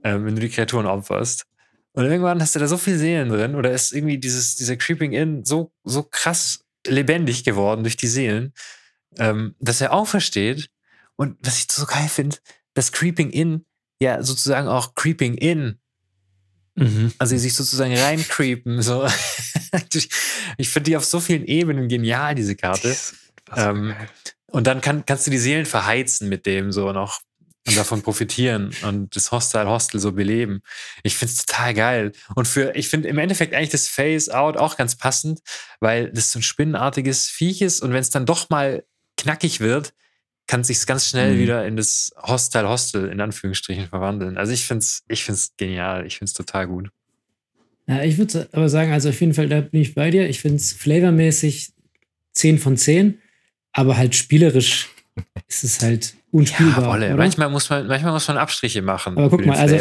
Ähm, wenn du die Kreaturen opferst. Und irgendwann hast du da so viele Seelen drin oder ist irgendwie dieses, dieser Creeping In so, so krass lebendig geworden durch die Seelen, ähm, dass er aufersteht. Und was ich so geil finde, das Creeping In ja sozusagen auch Creeping In
Mhm.
also sich sozusagen reincreepen. So. ich finde die auf so vielen Ebenen genial, diese Karte. Ähm, und dann kann, kannst du die Seelen verheizen mit dem so noch und davon profitieren und das Hostile Hostel so beleben. Ich finde es total geil. Und für, ich finde im Endeffekt eigentlich das Face-Out auch ganz passend, weil das so ein spinnenartiges Viech ist und wenn es dann doch mal knackig wird, kann es sich ganz schnell
Mhm.
wieder in das Hostile Hostel in Anführungsstrichen verwandeln. Also ich finde es ich find's genial. Ich finde es total gut.
Ja, ich würde aber sagen, also auf jeden Fall, da bin ich bei dir. Ich finde es flavormäßig 10 von 10, aber halt spielerisch ist es halt unspielbar. Oder?
Manchmal muss man, manchmal muss man Abstriche machen.
aber guck mal, also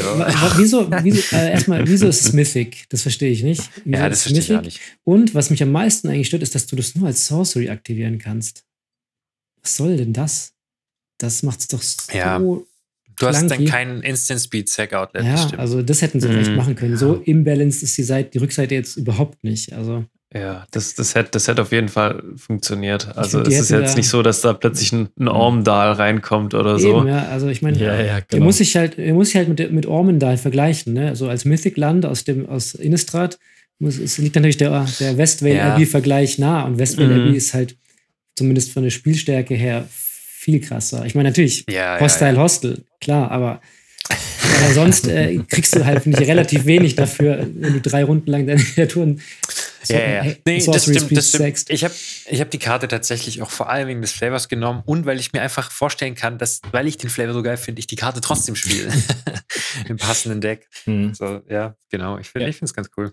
wieso, wieso äh, erstmal, wieso ist es Mythic? Das verstehe ich nicht. Wieso
ja,
ist
das
es
verstehe ich
Mythic?
nicht.
Und was mich am meisten eigentlich stört, ist, dass du das nur als Sorcery aktivieren kannst. Was soll denn das? Das macht es doch so.
Ja, Du hast dann keinen Instant Speed Sack Outlet.
Ja,
das stimmt.
also das hätten sie vielleicht
Mhm.
machen können. So imbalanced ist die Seite, die Rückseite jetzt überhaupt nicht. Also
Ja, das, das, hätte, das hätte auf jeden Fall funktioniert. Also
find,
es ist jetzt nicht so, dass da plötzlich ein, ein Ormdal reinkommt oder so.
eben, ja, also ich meine,
Ja, ja, genau.
muss sich halt, der muss sich halt mit, mit Ormendal vergleichen, ne? Also als Mythic-Land aus dem, aus Innistrad muss, es liegt natürlich der, der Westvale
Ja.
Abbey-Vergleich nah und Westvale
Mhm.
Abbey ist halt zumindest von der Spielstärke her viel krasser. Ich meine, natürlich,
ja,
Hostile
ja,
Hostel, klar, aber, aber sonst äh, kriegst du halt, finde ich, relativ wenig dafür, wenn du drei Runden lang deine Kreaturen So,
Ja, ja, ja.
hey,
Nee, das stimmt, das stimmt. Ich habe ich hab die Karte tatsächlich auch vor allem wegen des Flavors genommen und weil ich mir einfach vorstellen kann, dass, weil ich den Flavor so geil finde, ich die Karte trotzdem spiele. Im passenden Deck.
Hm.
So, ja, genau. Ich finde
Ja.
ich finde es ganz cool.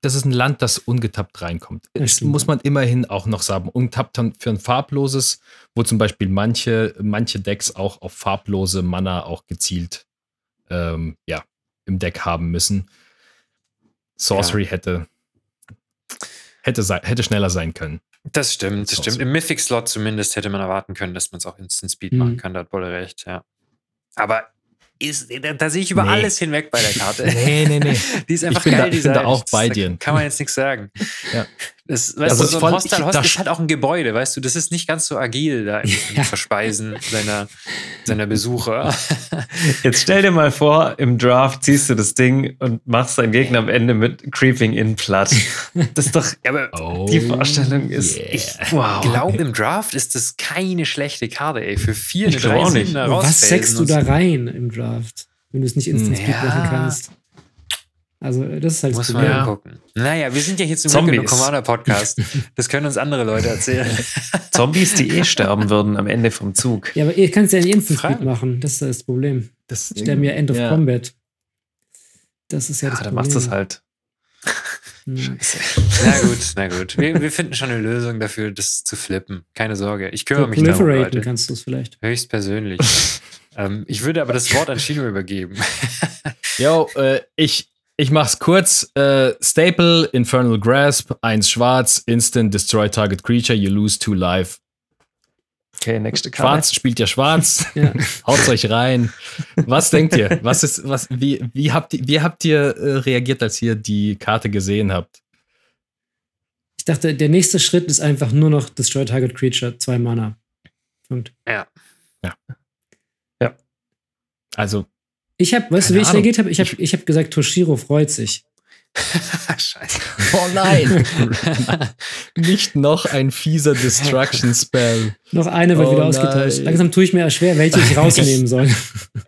Das ist ein Land, das ungetappt reinkommt.
Das
muss
ja.
man immerhin auch noch sagen. Dann für ein farbloses, wo zum Beispiel manche, manche Decks auch auf farblose Mana auch gezielt ähm, ja, im Deck haben müssen. Sorcery hätte, hätte, sei, hätte schneller sein können.
Das stimmt, das stimmt. Im Mythic-Slot zumindest hätte man erwarten können, dass man es auch Instant Speed
Mhm.
machen kann. Da hat Bolle recht, ja. Aber ist, da, da sehe ich über
Nee.
alles hinweg bei der Karte.
Nee, nee, nee.
Die ist einfach
bin
geil
da- ich bin da auch bei dir.
Kann man jetzt nichts sagen.
Ja.
Das, weißt
Also
du, so ein
voll-
Hostel,
ich-
Hostel ist halt auch ein Gebäude, weißt du, das ist nicht ganz so agil da im,
Ja.
Verspeisen seiner, seiner Besucher.
Jetzt stell dir mal vor, im Draft ziehst du das Ding und machst deinen Gegner am Ende mit Creeping in platt. Das ist doch,
Ja, aber
Oh,
die Vorstellung ist,
yeah.
ich, wow.
glaube, im Draft ist das keine schlechte Karte, ey. Für vier eine
Ich glaub auch
3
nicht.
Aber was sägst du da rein im Draft, wenn du es nicht Instant Speed
Ja.
machen kannst? Also, das ist halt
Muss
das
man ja gucken. Naja, wir sind ja hier zum Glück im Commander-Podcast. Das können uns andere Leute erzählen.
Zombies, die eh sterben würden am Ende vom Zug.
Ja, aber ihr kannst ja nicht Instant
Frage.
machen. Das ist das Problem.
Das
Ich stelle mir End of
ja.
Combat. Das ist ja,
Ja,
das
dann
Problem.
machst du es halt.
Hm.
Na gut, na gut. Wir, wir finden schon eine Lösung dafür, das zu flippen. Keine Sorge. Ich kümmere mich darum,
Proliferaten
Leute.
kannst du es vielleicht.
Höchstpersönlich. ähm, ich würde aber das Wort an Chino übergeben.
Yo, äh, ich, ich mach's kurz. Äh, Staple, Infernal Grasp, 1 schwarz, Instant, Destroy Target Creature, you lose 2 life.
Okay, nächste Karte.
Schwarz spielt ja schwarz.
Ja.
Haut's euch rein. Was denkt ihr? Was ist, was, wie, wie habt ihr, wie habt ihr äh, reagiert, als ihr die Karte gesehen habt?
Ich dachte, der nächste Schritt ist einfach nur noch Destroy Target Creature, zwei Mana. Punkt.
Also,
Ich habe, weißt du, wie ich
Ahnung.
reagiert habe? Ich habe ich hab gesagt, Toshiro freut sich.
Scheiße.
oh nein! Nicht noch ein fieser Destruction Spell.
Noch eine wird
Oh
wieder ausgetauscht. Langsam tue ich mir schwer, welche ich rausnehmen soll.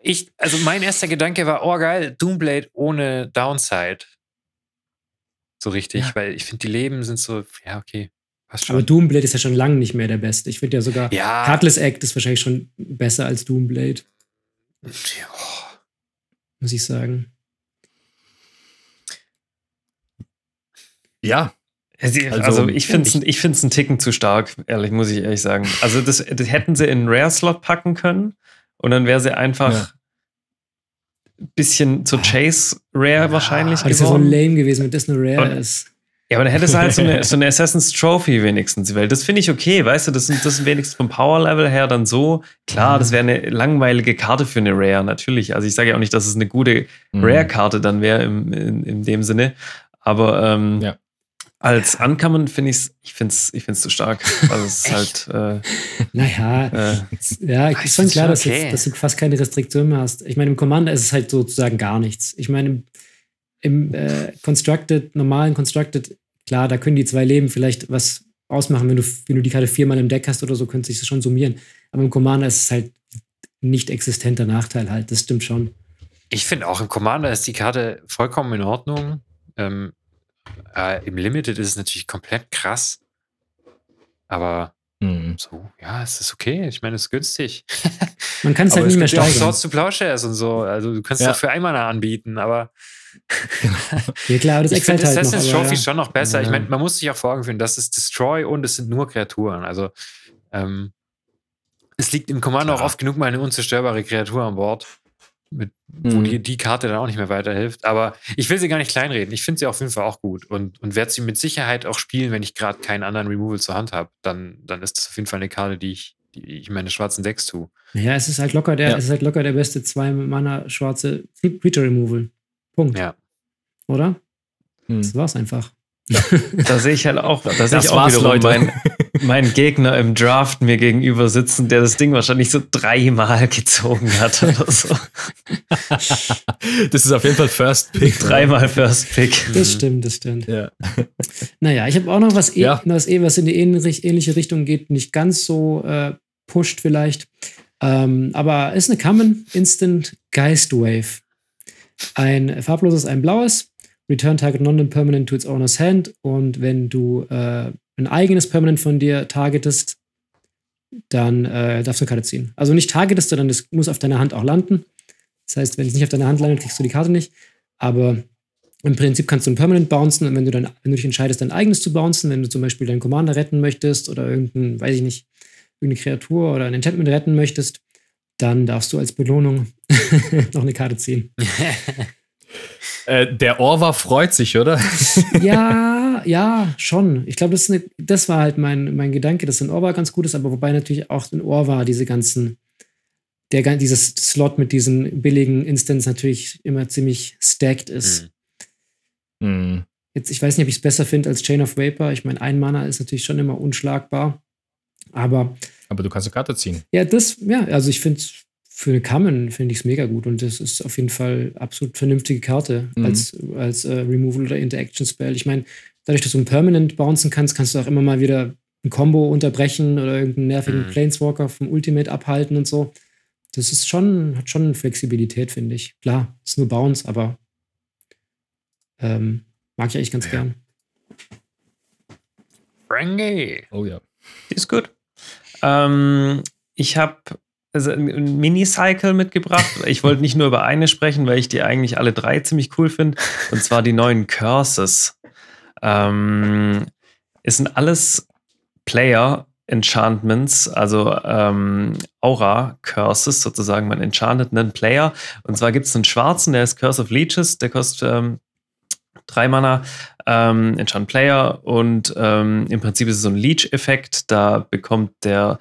Ich, also mein erster Gedanke war, oh geil, Doomblade ohne Downside. So richtig,
Ja.
weil ich finde, die Leben sind so, ja, okay. Passt schon.
Aber Doomblade ist ja schon lange nicht mehr der Beste. Ich finde ja sogar,
ja,
Heartless Act ist wahrscheinlich schon besser als Doomblade,
oh,
muss ich sagen.
Ja,
Also,
Also,
also ich finde es
ich-
ich find's einen Ticken zu stark, ehrlich, muss ich ehrlich sagen. Also das, das hätten sie in einen Rare-Slot packen können und dann wäre sie einfach
Ja.
ein bisschen zur Chase-Rare wahrscheinlich
Aber das ist ja so
geworden.
lame gewesen, wenn das eine Rare
Und-
ist.
Ja, aber dann hätte es halt so eine, so eine Assassin's Trophy wenigstens, weil das finde ich okay, weißt du, das sind, das sind wenigstens vom Power-Level her dann so. Klar, das wäre eine langweilige Karte für eine Rare, natürlich. Also ich sage ja auch nicht, dass es eine gute
Mhm.
Rare-Karte dann wäre im, in, in dem Sinne. Aber ähm,
Ja.
als Ankommen finde ich's, ich finde es ich find's zu stark. Also es ist halt, äh,
Naja,
äh,
ja,
ich
ist schon klar,
schon
dass,
okay.
jetzt, dass du fast keine Restriktion mehr hast. Ich meine, im Commander ist es halt sozusagen gar nichts. Ich meine, im, äh, Constructed, normalen Constructed, klar, da können die zwei Leben vielleicht was ausmachen, wenn du, wenn du die Karte viermal im Deck hast oder so, könnte sich das schon summieren. Aber im Commander ist es halt nicht existenter Nachteil halt, das stimmt schon.
Ich finde auch im Commander ist die Karte vollkommen in Ordnung. Ähm, äh, Im Limited ist es natürlich komplett krass. Aber
Mhm.
so, ja, es ist okay. Ich meine, es ist günstig.
Man kann es halt
es
nicht mehr
gibt ja auch
steigern.
Swords to Plowshares und so. Also du kannst
Ja.
es auch für einmal anbieten, aber
Ja klar, das
ich finde
halt noch.
Assassin's
Aber,
Trophy
ja.
schon noch besser. Ich
Ja.
meine, man muss sich auch vor Augen führen, das ist Destroy und es sind nur Kreaturen. Also ähm, es liegt im Commander auch oft genug mal eine unzerstörbare Kreatur an Bord, mit, wo
Mhm.
die, die Karte dann auch nicht mehr weiterhilft. Aber ich will sie gar nicht kleinreden. Ich finde sie auf jeden Fall auch gut und, und werde sie mit Sicherheit auch spielen, wenn ich gerade keinen anderen Removal zur Hand habe. Dann, dann ist das auf jeden Fall eine Karte, die ich, die ich in meine schwarzen Decks tue.
Ja, es ist halt locker der,
Ja.
es ist halt locker der beste zwei Mana schwarze Creature Removal. Punkt.
Ja.
Oder?
Mhm.
Das war's einfach.
da sehe ich halt auch, da sehe ich auch wiederum
Leute.
meinen mein Gegner im Draft mir gegenüber sitzen, der das Ding wahrscheinlich so dreimal gezogen hat oder so.
Das ist auf jeden Fall First Pick.
Dreimal First Pick.
Das stimmt, das stimmt.
Ja.
Naja, ich habe auch noch was, eh-
Ja.
was, eh, was in die ähnlich, ähnliche Richtung geht, nicht ganz so äh, pusht vielleicht. Ähm, aber ist eine Common Instant Geist Wave. Ein farbloses, ein blaues. Return Target Non-Permanent to its owner's hand. Und wenn du äh, ein eigenes Permanent von dir targetest, dann äh, darfst du eine Karte ziehen. Also nicht targetest, sondern das muss auf deiner Hand auch landen. Das heißt, wenn es nicht auf deiner Hand landet, kriegst du die Karte nicht. Aber im Prinzip kannst du ein Permanent bouncen und wenn du dann, wenn du dich entscheidest, dein eigenes zu bouncen, wenn du zum Beispiel deinen Commander retten möchtest oder irgendein, weiß ich nicht, irgendeine Kreatur oder ein Enchantment retten möchtest, dann darfst du als Belohnung noch eine Karte ziehen.
äh, der Orwa freut sich, oder?
ja, ja, schon. Ich glaube, das, das war halt mein, mein Gedanke, dass ein Orwa ganz gut ist, aber wobei natürlich auch ein Orwa diese ganzen, der, dieses Slot mit diesen billigen Instants natürlich immer ziemlich stacked ist. Mhm. Mhm. Jetzt, ich weiß nicht, ob ich es besser finde als Chain of Vapor. Ich meine, ein Mana ist natürlich schon immer unschlagbar. Aber.
Aber du kannst eine Karte ziehen.
Ja, das, ja, also ich finde für eine Common finde ich es mega gut und das ist auf jeden Fall absolut vernünftige Karte mhm. als, als uh, Removal oder Interaction Spell. Ich meine, dadurch, dass du ein Permanent bouncen kannst, kannst du auch immer mal wieder ein Combo unterbrechen oder irgendeinen nervigen mhm. Planeswalker vom Ultimate abhalten und so. Das ist schon, hat schon Flexibilität, finde ich. Klar, ist nur Bounce, aber ähm, mag ich eigentlich ganz ja. gern.
Frankie.
Oh ja.
Ist gut. Ähm, ich habe also ein Mini-Cycle mitgebracht. Ich wollte nicht nur über eine sprechen, weil ich die eigentlich alle drei ziemlich cool finde. Und zwar die neuen Curses. Ähm, es sind alles Player Enchantments, also ähm, Aura Curses sozusagen. Man enchantet einen Player. Und zwar gibt es einen schwarzen, der ist Curse of Leeches, der kostet ähm, drei Mana, ähm, Enchant Player. Und ähm, im Prinzip ist es so ein Leech-Effekt. Da bekommt der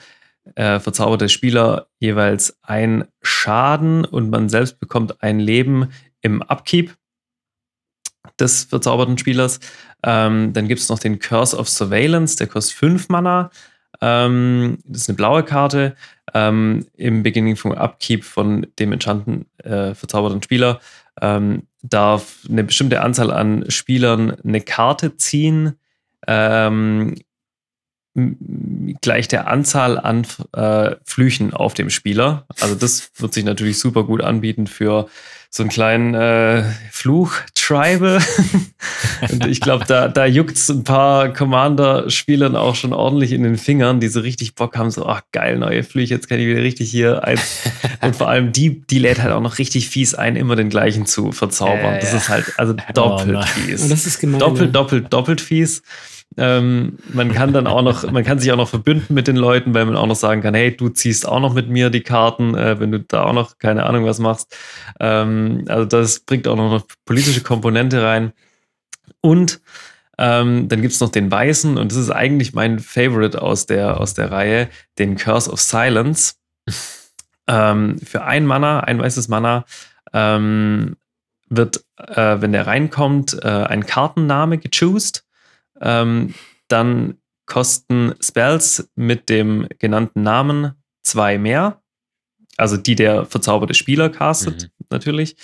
äh, verzauberte Spieler jeweils ein Schaden und man selbst bekommt ein Leben im Upkeep des verzauberten Spielers. Ähm, dann gibt es noch den Curse of Surveillance, der kostet 5 Mana. Ähm, das ist eine blaue Karte. Ähm, Im Beginning vom Upkeep von dem enchanten äh, verzauberten Spieler ähm, darf eine bestimmte Anzahl an Spielern eine Karte ziehen, ähm, gleich der Anzahl an äh, Flüchen auf dem Spieler. Also das wird sich natürlich super gut anbieten für so einen kleinen äh, Fluch-Tribal. und ich glaube, da, da juckt es ein paar Commander-Spielern auch schon ordentlich in den Fingern, die so richtig Bock haben, so, ach geil, neue Flüche, jetzt kann ich wieder richtig hier eins. und vor allem die, die lädt halt auch noch richtig fies ein, immer den gleichen zu verzaubern. Äh, das ist halt, also doppelt oh, fies.
Oh, das ist gemein,
doppelt, doppelt, doppelt fies. Ähm, man kann dann auch noch, man kann sich auch noch verbünden mit den Leuten, weil man auch noch sagen kann, hey, du ziehst auch noch mit mir die Karten, äh, wenn du da auch noch keine Ahnung was machst. Ähm, also das bringt auch noch eine politische Komponente rein. Und ähm, dann gibt es noch den Weißen, und das ist eigentlich mein Favorite aus der, aus der Reihe, den Curse of Silence. ähm, für ein Mana, ein weißes Mana, ähm, wird, äh, wenn der reinkommt, äh, ein Kartenname gechoost ähm, dann kosten Spells mit dem genannten Namen zwei mehr. Also die der verzauberte Spieler castet, mhm. natürlich.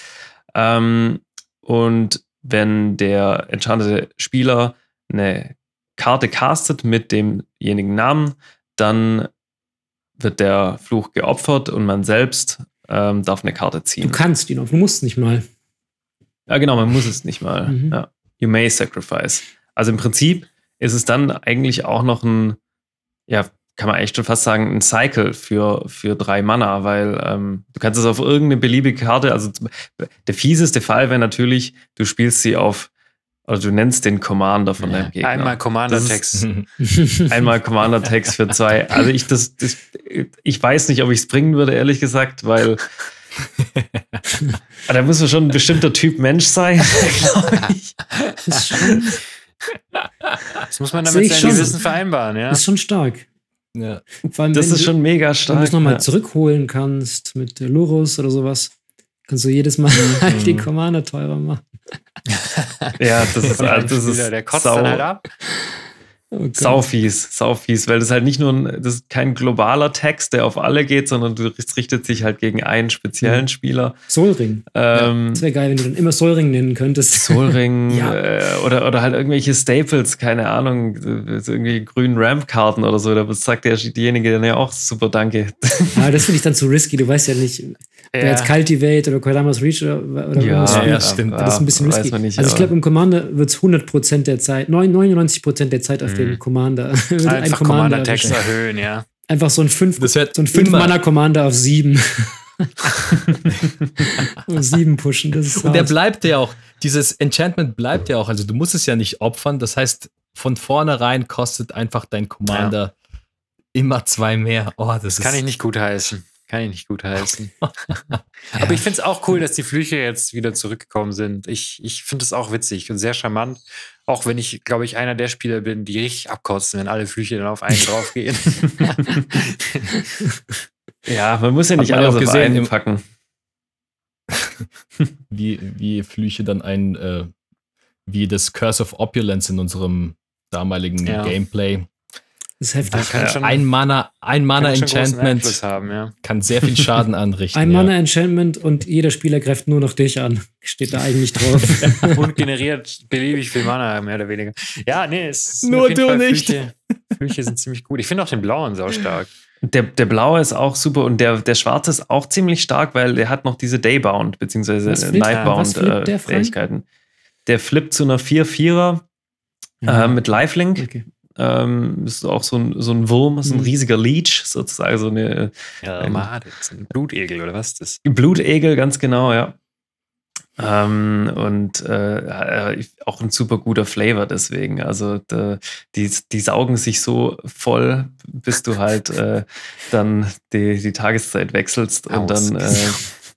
Ähm, und wenn der enchantete Spieler eine Karte castet mit demjenigen Namen, dann wird der Fluch geopfert und man selbst ähm, darf eine Karte ziehen.
Du kannst ihn, du musst nicht mal.
Ja, genau, man muss es nicht mal. Mhm. Ja. You may sacrifice. Also im Prinzip ist es dann eigentlich auch noch ein, ja, kann man echt schon fast sagen, ein Cycle für, für drei Mana, weil ähm, du kannst es auf irgendeine beliebige Karte, also der fieseste Fall wäre natürlich, du spielst sie auf, oder du nennst den Commander von deinem Gegner.
Einmal Commander-Text.
Einmal Commander-Text für zwei. Also ich, das, das, ich weiß nicht, ob ich es bringen würde, ehrlich gesagt, weil da muss man schon ein bestimmter Typ Mensch sein, glaube ich.
Das muss man damit sein Gewissen vereinbaren, ja.
Das ist schon stark.
Ja. Allem, das ist du, schon mega stark.
Wenn du es nochmal ja. zurückholen kannst mit Lurus oder sowas, kannst du jedes Mal mhm. halt die Commander teurer machen.
ja, das ist,
halt, das ist der kotzt dann halt ab.
Oh saufies, saufies, weil das halt nicht nur ein, das ist kein globaler Text, der auf alle geht, sondern es richtet sich halt gegen einen speziellen mhm. Spieler.
Solring. Ähm, ja, das wäre geil, wenn du dann immer Solring nennen könntest.
Solring ja. äh, oder, oder halt irgendwelche Staples, keine Ahnung, irgendwie grünen Ramp-Karten oder so. Da sagt derjenige dann ja auch super, danke.
Ja, das finde ich dann zu risky. Du weißt ja nicht, wer jetzt Cultivate oder Kodamas Reach oder, oder
ja, irgendwas ja, stimmt.
Das ist ein bisschen risky. Nicht, also ich glaube, im Commander wird es 100% der Zeit, 99% der Zeit auf mhm. Den Commander.
Einfach Commander-Text erhöhen, ja.
Einfach so ein 5 so ein Mana Commander auf 7. auf 7 pushen, das ist
Und der bleibt ja auch, dieses Enchantment bleibt ja auch, also du musst es ja nicht opfern, das heißt, von vornherein kostet einfach dein Commander ja. immer zwei mehr. Oh, das, das
kann ich nicht gut heißen. Kann ich nicht gut heißen. Aber ich finde es auch cool, dass die Flüche jetzt wieder zurückgekommen sind. Ich, ich finde es auch witzig und sehr charmant. Auch wenn ich, glaube ich, einer der Spieler bin, die richtig abkotzen, wenn alle Flüche dann auf einen draufgehen.
ja, man muss ja nicht alles auf einen packen.
wie, wie Flüche dann ein, äh, wie das Curse of Opulence in unserem damaligen ja. Gameplay
das ist heftig.
Kann ja. ein Mana, ein Mana Enchantment haben, ja. kann sehr viel Schaden anrichten.
Ein Mana Enchantment und jeder Spieler greift nur noch dich an. Steht da eigentlich drauf.
und generiert beliebig viel Mana, mehr oder weniger. Ja, nee, es ist
nur du Fall nicht.
Flüche, Flüche sind ziemlich gut. Ich finde auch den blauen sau stark.
Der, der blaue ist auch super und der, der schwarze ist auch ziemlich stark, weil der hat noch diese Daybound bzw. Nightbound-Fähigkeiten. Äh, der flippt zu einer 4-4er ja. äh, mit Lifelink. Okay. Ähm, ist auch so ein, so ein Wurm, so ein hm. riesiger Leech, sozusagen so eine.
Ja, ein, Made, ein Blutegel oder was das?
Blutegel, ganz genau, ja. Ähm, und äh, auch ein super guter Flavor deswegen. Also die, die saugen sich so voll, bis du halt äh, dann die, die Tageszeit wechselst Aus. und dann äh,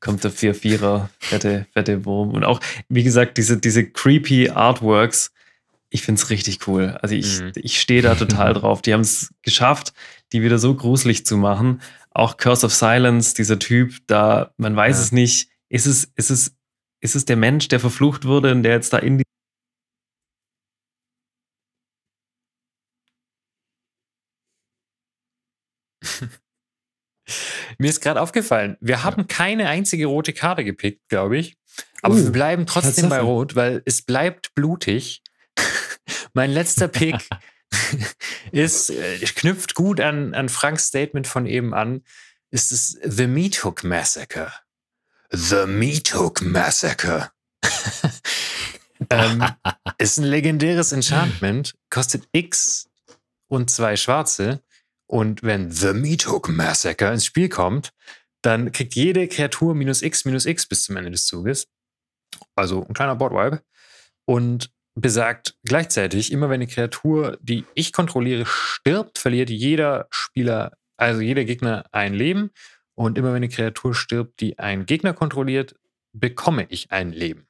kommt der 4-4er fette, fette Wurm. Und auch, wie gesagt, diese, diese creepy Artworks, ich finde es richtig cool. Also ich, mhm. ich stehe da total drauf. Die haben es geschafft, die wieder so gruselig zu machen. Auch Curse of Silence, dieser Typ, da, man weiß ja. es nicht. Ist es, ist es, ist es der Mensch, der verflucht wurde und der jetzt da in die
Mir ist gerade aufgefallen, wir haben keine einzige rote Karte gepickt, glaube ich. Aber uh, wir bleiben trotzdem bei Rot, weil es bleibt blutig. Mein letzter Pick ist, äh, knüpft gut an, an Franks Statement von eben an, ist es The Meat Hook Massacre. The Meat Hook Massacre. ähm, ist ein legendäres Enchantment, kostet X und zwei schwarze. Und wenn The Meat Hook Massacre ins Spiel kommt, dann kriegt jede Kreatur minus X minus X bis zum Ende des Zuges. Also ein kleiner Boardwipe. Und besagt gleichzeitig, immer wenn eine Kreatur, die ich kontrolliere, stirbt, verliert jeder Spieler, also jeder Gegner ein Leben. Und immer wenn eine Kreatur stirbt, die ein Gegner kontrolliert, bekomme ich ein Leben.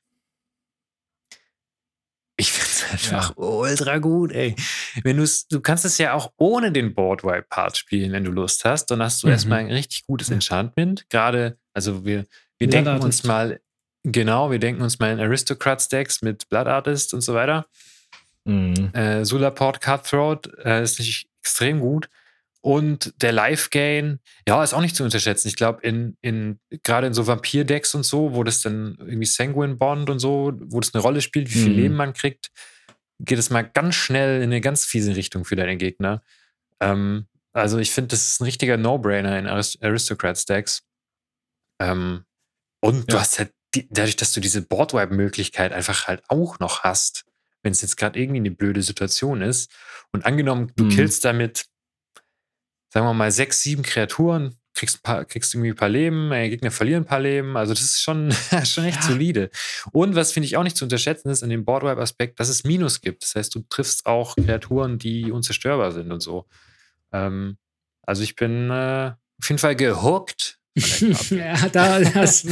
Ich finde es einfach ja. ultra gut, ey. Wenn du's, du kannst es ja auch ohne den Boardwipe-Part spielen, wenn du Lust hast. Dann hast du mhm. erstmal ein richtig gutes Enchantment. Gerade, also wir, wir denken uns mal Genau, wir denken uns mal in Aristocrat-Stacks mit Blood Artist und so weiter. Mhm. Äh, Sulaport Cutthroat äh, ist nicht extrem gut. Und der Life-Gain, ja, ist auch nicht zu unterschätzen. Ich glaube, in, in, gerade in so Vampir-Decks und so, wo das dann irgendwie Sanguine Bond und so, wo das eine Rolle spielt, wie viel mhm. Leben man kriegt, geht es mal ganz schnell in eine ganz fiese Richtung für deine Gegner. Ähm, also ich finde, das ist ein richtiger No-Brainer in Arist Aristocrat-Stacks. Ähm, und ja. du hast halt die, dadurch, dass du diese Boardwipe-Möglichkeit einfach halt auch noch hast, wenn es jetzt gerade irgendwie eine blöde Situation ist und angenommen, du mhm. killst damit, sagen wir mal, sechs, sieben Kreaturen, kriegst, ein paar, kriegst irgendwie ein paar Leben, deine Gegner verlieren ein paar Leben, also das ist schon, schon echt ja. solide. Und was finde ich auch nicht zu unterschätzen ist, an dem Boardwipe-Aspekt, dass es Minus gibt. Das heißt, du triffst auch Kreaturen, die unzerstörbar sind und so. Ähm, also ich bin äh, auf jeden Fall gehuckt
ja, da, das,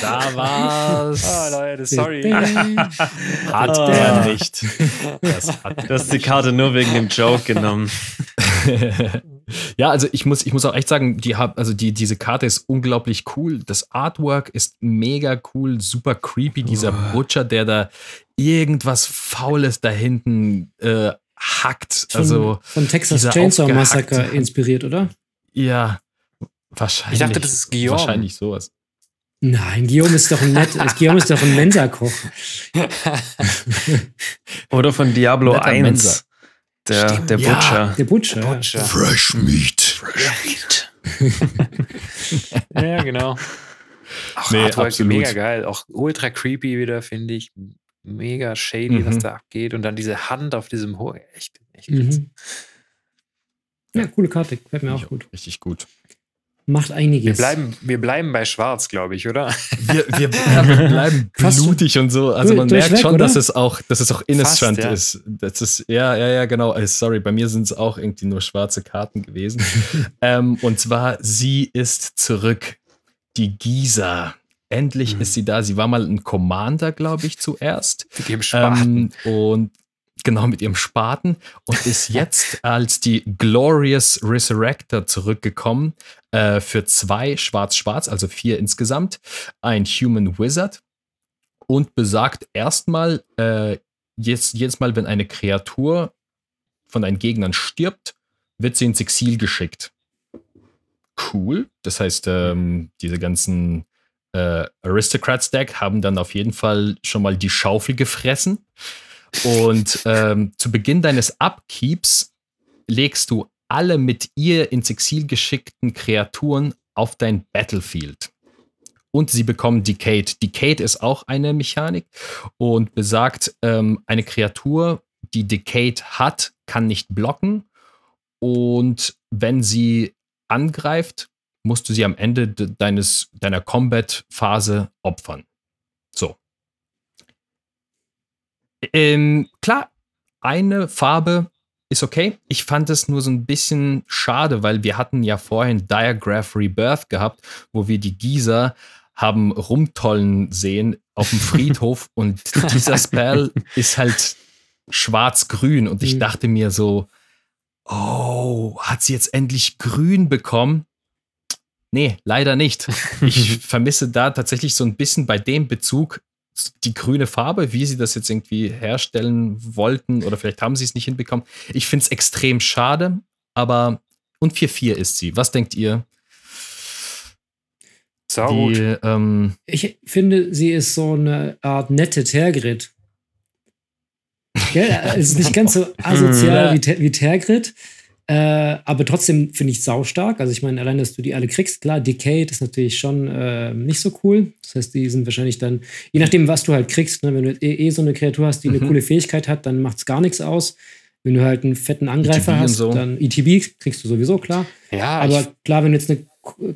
da war's.
Oh, Leute, sorry.
hat oh. er nicht.
Das hat du hast die Karte nur wegen dem Joke genommen.
Ja, also ich muss, ich muss auch echt sagen, die hab, also die, diese Karte ist unglaublich cool. Das Artwork ist mega cool, super creepy. Dieser
Oh.
Butcher, der da irgendwas Faules da hinten äh, hackt.
Von,
also,
von Texas Chainsaw Massacre inspiriert, oder?
ja, wahrscheinlich.
Ich dachte, das ist Guillaume.
Wahrscheinlich sowas.
Nein, Guillaume ist doch ein nett, Guillaume ist doch ein Mensa-Koch.
Oder von Diablo
Netter
1.
Mensa.
Der,
Stimmt,
der
ja.
Butcher.
Der Butcher. ja.
Butcher.
Fresh Meat.
Ja, genau. Ach,
Nee,
Artwork
absolut.
mega geil. Auch ultra creepy wieder, finde ich. Mega shady,
Mhm.
was da abgeht. Und dann diese Hand auf diesem Ho Echt, echt.
Mhm. Ja, coole Karte. Gefällt mir auch gut.
Richtig gut.
Macht einiges.
Wir bleiben, wir bleiben bei Schwarz, glaube ich, oder?
Wir, wir, ja, wir bleiben blutig und so. Also man merkt schon,
oder?
dass es auch, dass es auch Innistrant
Fast, ja.
ist. Das ist, ja, ja, ja, genau. Äh, Sorry, bei mir sind es auch irgendwie nur schwarze Karten gewesen. ähm, und zwar, sie ist zurück. Die Giza. Endlich ist sie da. Sie war mal ein Commander, glaube ich, zuerst.
Mit dem Spaten.
Ähm, und genau mit ihrem Spaten und ist jetzt als die Glorious Resurrector zurückgekommen äh, für zwei Schwarz-Schwarz, also vier insgesamt, ein Human Wizard und besagt erstmal, äh, jetzt, jedes Mal, wenn eine Kreatur von deinen Gegnern stirbt, wird sie ins Exil geschickt. Cool. Das heißt, ähm, diese ganzen äh, Aristocrats-Deck haben dann auf jeden Fall schon mal die Schaufel gefressen. Und ähm, zu Beginn deines Upkeeps legst du alle mit ihr ins Exil geschickten Kreaturen auf dein Battlefield. Und sie bekommen Decayed. Decayed ist auch eine Mechanik und besagt, ähm, eine Kreatur, die Decayed hat, kann nicht blocken. Und wenn sie angreift, musst du sie am Ende de deines, deiner Combat-Phase opfern. So. Ähm, klar, eine Farbe ist okay. Ich fand es nur so ein bisschen schade, weil wir hatten ja vorhin Diagraph Rebirth gehabt, wo wir die Gießer haben rumtollen sehen auf dem Friedhof und dieser Spell ist halt schwarz-grün und ich
Mhm.
dachte mir so, oh, hat sie jetzt endlich grün bekommen? Nee, leider nicht. Ich vermisse da tatsächlich so ein bisschen bei dem Bezug die grüne Farbe, wie sie das jetzt irgendwie herstellen wollten oder vielleicht haben sie es nicht hinbekommen. Ich finde es extrem schade, aber und 4-4 ist sie. Was denkt ihr?
So gut.
Die, ähm,
Ich finde, sie ist so eine Art nette Tergrid. Gell? Es ist nicht ganz so asozial wie, Ter wie Tergrid, äh, aber trotzdem finde ich saustark. Also ich meine, allein, dass du die alle kriegst, klar, Decayed ist natürlich schon äh, nicht so cool. Das heißt, die sind wahrscheinlich dann, je nachdem, was du halt kriegst, ne? wenn du eh, eh so eine Kreatur hast, die eine
Mhm.
coole Fähigkeit hat, dann macht es gar nichts aus. Wenn du halt einen fetten Angreifer
ETB
hast,
so.
dann ETB kriegst du sowieso, klar.
Ja,
Aber klar, wenn du jetzt eine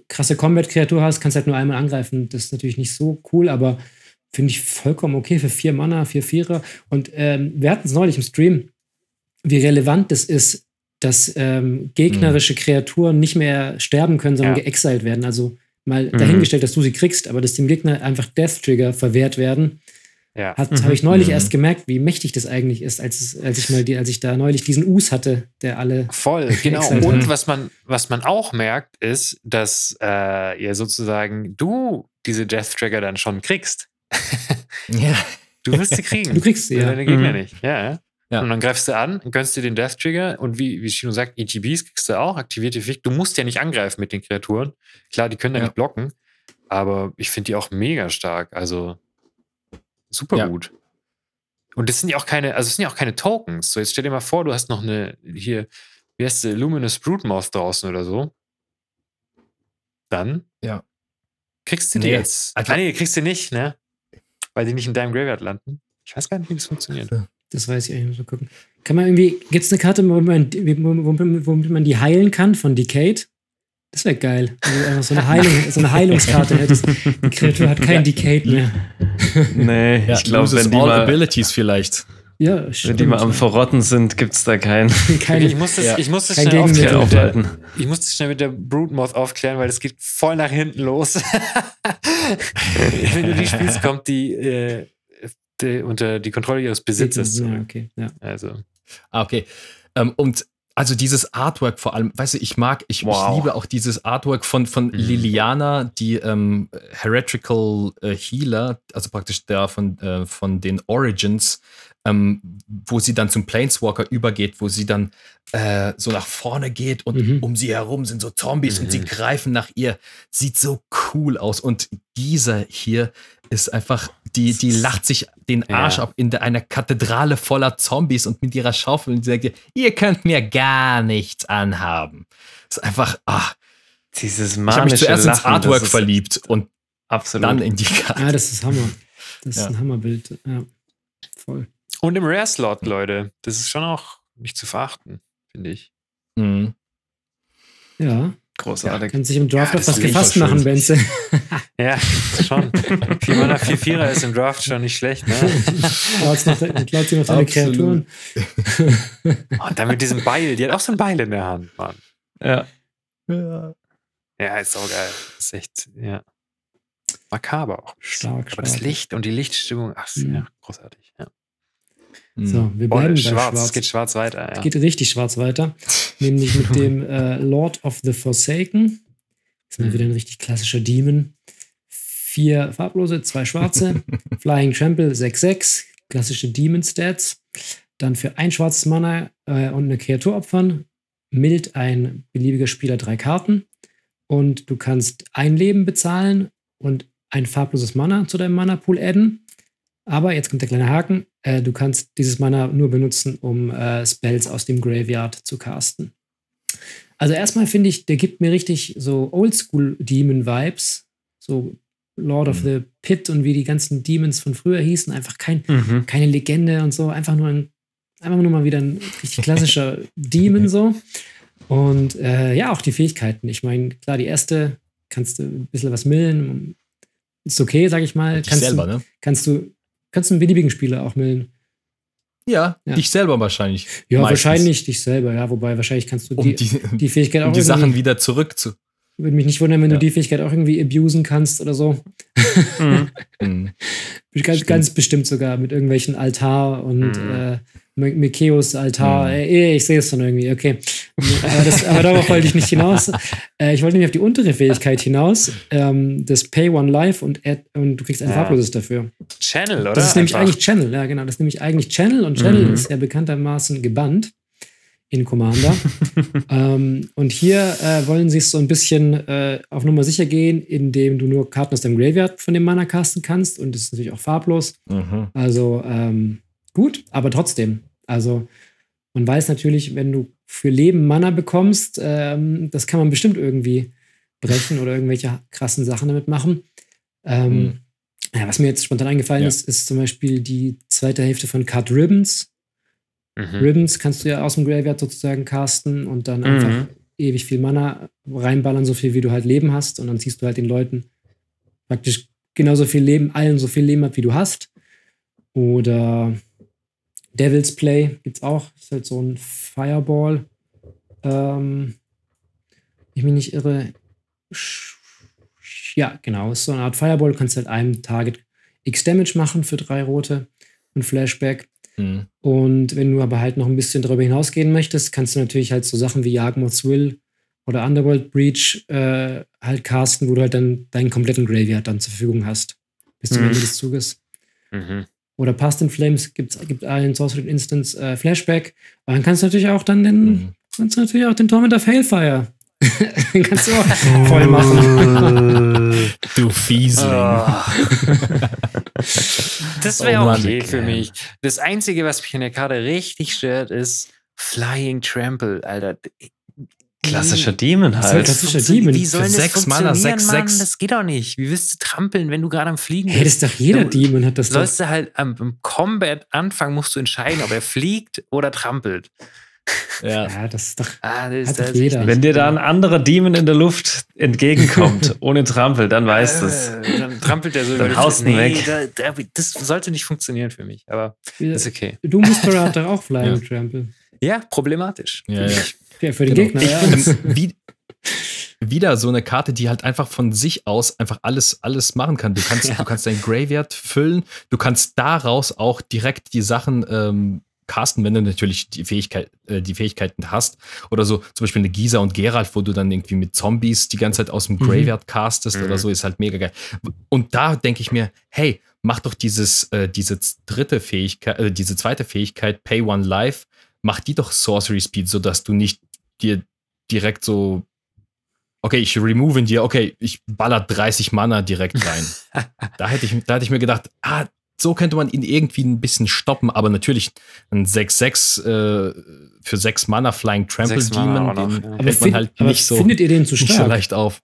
krasse Combat-Kreatur hast, kannst du halt nur einmal angreifen. Das ist natürlich nicht so cool, aber finde ich vollkommen okay für vier Mana, vier Vierer. Und ähm, wir hatten es neulich im Stream, wie relevant das ist, dass ähm, gegnerische Kreaturen nicht mehr sterben können, sondern
Ja.
geexiled werden. Also mal
Mhm.
dahingestellt, dass du sie kriegst, aber dass dem Gegner einfach Death Trigger verwehrt werden.
ja.
Mhm.
habe ich neulich
Mhm.
erst gemerkt, wie mächtig das eigentlich ist, als, als ich mal die, als ich da neulich diesen Us hatte, der alle
Voll, genau. Und
Mhm.
was man, was man auch merkt, ist, dass äh, ja sozusagen du diese Death Trigger dann schon kriegst.
ja.
Du wirst sie kriegen.
Du kriegst sie, ja.
Deine Gegner
Mhm.
nicht. Ja, ja. Und dann greifst du an, gönnst dir den Death Trigger und wie, wie Shino sagt, ETBs kriegst du auch, aktivierte Fick. Du musst ja nicht angreifen mit den Kreaturen. Klar, die können ja
Ja.
nicht blocken, aber ich finde die auch mega stark. Also super
Ja.
gut. Und das sind ja auch keine, also es sind ja auch keine Tokens. So, jetzt stell dir mal vor, du hast noch eine, hier, wie heißt sie, Luminous Broodmouth draußen oder so. Dann
Ja.
kriegst du die
Nee,
jetzt.
also-
ah, nee, kriegst du nicht, ne? Weil die nicht in deinem Graveyard landen. Ich weiß gar nicht, wie das funktioniert.
Das weiß ich eigentlich nicht. Mal gucken. Kann man irgendwie, gibt es eine Karte, womit man, womit, womit man die heilen kann von Decayed? Das wäre geil. Wenn du einfach so eine, Heilung, so eine Heilungskarte hättest. Die Kreatur hat kein Decayed mehr.
Nee,
ja
ich glaube,
loses
wenn die
all
mal,
Abilities vielleicht.
Ja,
wenn
stimmt.
die mal am Verrotten sind, gibt es da kein,
Keine,
ich muss das,
Ja.
ich muss das
Kein
schnell aufklären.
kein
Mit der,
Aufhalten.
ich muss das schnell mit der Broodmoth aufklären, weil das geht voll nach hinten los. Wenn du die spielst, kommt die, äh, die unter die Kontrolle ihres Besitzers
ja, okay. Ja.
Also,
Ah, okay. Ähm, und also dieses Artwork vor allem, weißt du, ich mag, ich,
Wow.
ich liebe auch dieses Artwork von, von Liliana, die ähm, Heretical äh, Healer, also praktisch der von, äh, von den Origins, ähm, wo sie dann zum Planeswalker übergeht, wo sie dann äh, so nach vorne geht und
Mhm.
um sie herum sind so Zombies und sie
Mhm.
greifen nach ihr. Sieht so cool aus. Und dieser hier ist einfach, die, die lacht sich den Arsch
Ja.
ab in einer Kathedrale voller Zombies und mit ihrer Schaufel und sie sagt, ihr, ihr könnt mir gar nichts anhaben. ist einfach, ah,
Dieses
ich habe mich
manische
zuerst ins
Lachen, das
Artwork
ist
verliebt und
Absolut.
dann in die Karte.
Ja, das ist Hammer. Das ist
Ja.
ein Hammerbild. Ja, voll.
Und im Rare-Slot, Leute. Das ist schon auch nicht zu verachten, finde ich.
Mhm.
Ja,
Großartig.
kann sich im Draft
Ja,
auf
das
was
ist
gefasst machen, Benze.
Ja, schon. 4 Mana 4 4 ist im Draft schon nicht schlecht, ne?
Klaut noch, klaut sie noch deine
Absolut.
Kreaturen.
Und dann mit diesem Beil. Die hat auch so ein Beil in der Hand, Mann.
Ja.
Ja, ist auch geil. Ist echt, ja. Makaber auch.
Stark,
Aber das
stark.
Licht und die Lichtstimmung, ach, ist
Mhm.
ja, großartig. Ja.
Mhm.
So, wir bleiben bei
schwarz.
Schwarz.
Es geht schwarz weiter. Ja.
Es geht richtig schwarz weiter. Nämlich mit dem äh, Lord of the Forsaken. Das ist mal
Mhm.
wieder ein richtig klassischer Demon. Vier farblose, zwei schwarze. Flying Trample 6-6. Klassische Demon-Stats. Dann für ein schwarzes Mana äh, und eine Kreatur opfern. Mild ein beliebiger Spieler drei Karten. Und du kannst ein Leben bezahlen und ein farbloses Mana zu deinem Mana-Pool adden. Aber jetzt kommt der kleine Haken. Äh, du kannst dieses Mana nur benutzen, um äh, Spells aus dem Graveyard zu casten. Also erstmal finde ich, der gibt mir richtig so Oldschool-Demon-Vibes. So Lord of
Mhm.
the Pit und wie die ganzen Demons von früher hießen. Einfach kein,
Mhm.
keine Legende und so. Einfach nur ein, einfach nur mal wieder ein richtig klassischer Demon so. Und äh, ja, auch die Fähigkeiten. Ich meine, klar, die erste kannst du ein bisschen was millen. Ist okay, sag ich mal. Kannst
selber,
du,
ne?
kannst du, kannst du einen beliebigen Spieler auch millen.
Ja,
Ja.
dich selber wahrscheinlich.
Ja,
Meistens.
wahrscheinlich dich selber, ja. Wobei wahrscheinlich kannst du
Um
die,
die,
die Fähigkeit auch
um die Sachen wieder zurück zu.
würde mich nicht wundern, wenn
Ja.
du die Fähigkeit auch irgendwie abusen kannst oder so.
Mhm.
Mhm.
Ganz, ganz bestimmt sogar mit irgendwelchen Altar und
Mhm.
äh, Mikeos Altar.
Mhm.
Äh, ich sehe es schon irgendwie, okay. aber, das, aber darauf wollte ich nicht hinaus. Äh, ich wollte nämlich auf die untere Fähigkeit hinaus. Ähm, das Pay One Life und, add, und du kriegst ein
Ja.
farbloses dafür.
Channel, oder?
Das ist nämlich
Einfach.
eigentlich Channel, ja genau. Das ist nämlich eigentlich Channel und Channel
Mhm.
ist ja bekanntermaßen gebannt in Commander. ähm, und hier äh, wollen sie es so ein bisschen äh, auf Nummer sicher gehen, indem du nur Karten aus deinem Graveyard von dem Mana casten kannst und das ist natürlich auch farblos.
Mhm.
Also ähm, gut, aber trotzdem. Also man weiß natürlich, wenn du für Leben Mana bekommst, ähm, das kann man bestimmt irgendwie brechen oder irgendwelche krassen Sachen damit machen. Ähm,
Mhm.
ja, was mir jetzt spontan eingefallen
Ja.
ist, ist zum Beispiel die zweite Hälfte von Cut Ribbons.
Mhm.
Ribbons kannst du ja aus dem Graveyard sozusagen casten und dann einfach
Mhm.
ewig viel Mana reinballern, so viel wie du halt Leben hast. Und dann ziehst du halt den Leuten praktisch genauso viel Leben, allen so viel Leben ab, wie du hast. Oder Devil's Play gibt's auch. Ist halt so ein Fireball. Ähm, ich mich nicht irre. Ja, genau. Ist so eine Art Fireball. Du kannst halt einem Target X Damage machen für drei rote und Flashback.
Mhm.
Und wenn du aber halt noch ein bisschen darüber hinausgehen möchtest, kannst du natürlich halt so Sachen wie Jagdmoth's Will oder Underworld Breach äh, halt casten, wo du halt dann deinen kompletten Graveyard dann zur Verfügung hast. Bis zum
Mhm.
Ende des Zuges.
Mhm.
Oder Past in Flames gibt's, gibt allen Sorcery Instance äh, Flashback. Und dann kannst du natürlich auch dann den,
Mhm.
kannst du natürlich auch den Torment of Hailfire. den kannst du auch voll machen.
Du Fiesling.
Ah. das wäre
Oh Mann,
okay für mich. Das Einzige, was mich in der Karte richtig stört, ist Flying Trample, Alter.
Klassischer Demon
Das ist
halt.
klassischer Demon.
Wie soll
Für
das
sechs Mana,
funktionieren,
sechs,
Mann?
sechs.
Das geht doch nicht. Wie willst du trampeln, wenn du gerade am Fliegen
Hey, das
bist?
ist doch jeder
Du
Demon hat das doch.
Sollst du halt am, am Combat-Anfang musst du entscheiden, ob er fliegt oder trampelt.
Ja.
Ja, das ist doch.
Ah, das
Hat
das
doch jeder.
Wenn dir da ein anderer Demon in der Luft entgegenkommt, ohne Trampel, dann weißt du es.
Dann trampelt er so
Dann
über
haust
Nee,
weg.
da, da, das sollte nicht funktionieren für mich, aber ist okay.
Du Whisperer hat doch auch Flying
Ja.
Trample.
Ja, problematisch.
Ja, ja.
Ja, für den
Genau.
Gegner, ja.
Ähm, wie, wieder so eine Karte, die halt einfach von sich aus einfach alles, alles machen kann. Du kannst,
Ja.
du kannst dein Graveyard füllen, du kannst daraus auch direkt die Sachen ähm, casten, wenn du natürlich die Fähigkeit, äh, die Fähigkeiten hast. Oder so, zum Beispiel eine Gisa und Geralt, wo du dann irgendwie mit Zombies die ganze Zeit aus dem
Mhm.
Graveyard castest
Mhm.
oder so, ist halt mega geil. Und da denke ich mir, hey, mach doch dieses, äh, diese dritte Fähigkeit, äh, diese zweite Fähigkeit, Pay One Life, mach die doch Sorcery Speed, sodass du nicht dir direkt so, okay, ich remove in dir, okay, ich baller 30 Mana direkt rein. da hätte ich, da hätte ich mir gedacht, ah, so könnte man ihn irgendwie ein bisschen stoppen, aber natürlich ein 6-6 äh, für 6 Mana Flying Trample Demon, den
ja.
Aber,
hält man halt
aber
nicht so,
findet ihr den zu
nicht so
stark?
leicht auf.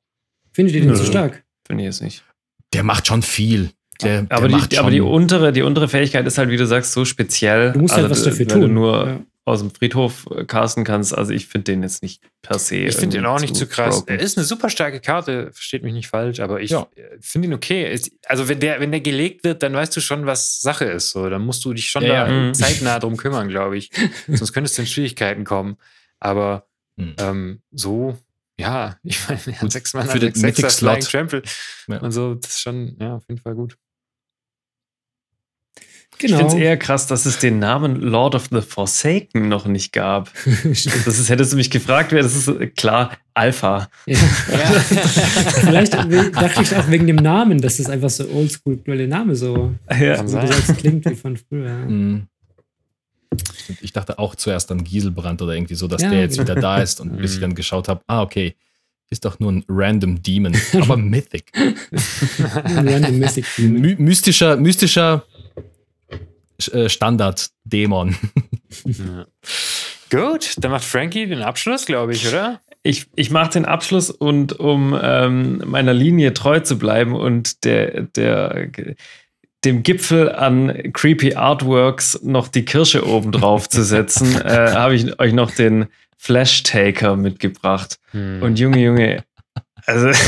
Findet ihr den
Nö.
zu stark?
Finde ich jetzt nicht.
Der macht schon viel. Der,
Aber,
der macht
die, aber die untere, die untere Fähigkeit ist halt, wie du sagst, so speziell.
Du musst halt was
Also,
dafür
weil
tun.
du nur
Ja.
Aus dem Friedhof äh, casten kannst. Also ich finde den jetzt nicht per se.
Ich finde ihn auch nicht zu krass.
broken.
Er ist eine super starke Karte, versteht mich nicht falsch, aber ich
Ja.
finde ihn okay. Also wenn der, wenn der gelegt wird, dann weißt du schon, was Sache ist. So, dann musst du dich schon
Ja,
da
ja. Mhm.
zeitnah drum kümmern, glaube ich. Sonst könntest du in Schwierigkeiten kommen. Aber
Hm.
ähm, so, ja, ich meine, er hat
Gut,
sechs Mann,
für den Mythic-Slot.
Flying Trample
Ja.
und so, das ist schon, ja, auf jeden Fall gut.
Ich finde
Genau.
es eher krass, dass es den Namen Lord of the Forsaken noch nicht gab. Das ist, hättest du mich gefragt, wäre das ist äh, klar Alpha.
ja. Vielleicht we- dachte ich auch wegen dem Namen, dass das einfach so oldschool, weil der Name so,
Ja.
Sagst, klingt wie von früher. ja.
Mhm. Stimmt, Ich dachte auch zuerst an Gieselbrand oder irgendwie so, dass
Ja,
der jetzt
genau.
wieder da ist und bis ich
Mhm.
dann geschaut habe, ah, okay, ist doch nur ein random Demon, aber Mythic.
Ein Random Mystic Demon.
My mystischer, mystischer Standard-Dämon.
Ja. Gut, dann macht Frankie den Abschluss, glaube ich, oder?
Ich, ich mache den Abschluss und um ähm, meiner Linie treu zu bleiben und der, der, dem Gipfel an creepy Artworks noch die Kirsche oben drauf zu setzen, äh, habe ich euch noch den Flash Taker mitgebracht. Und Junge, Junge, also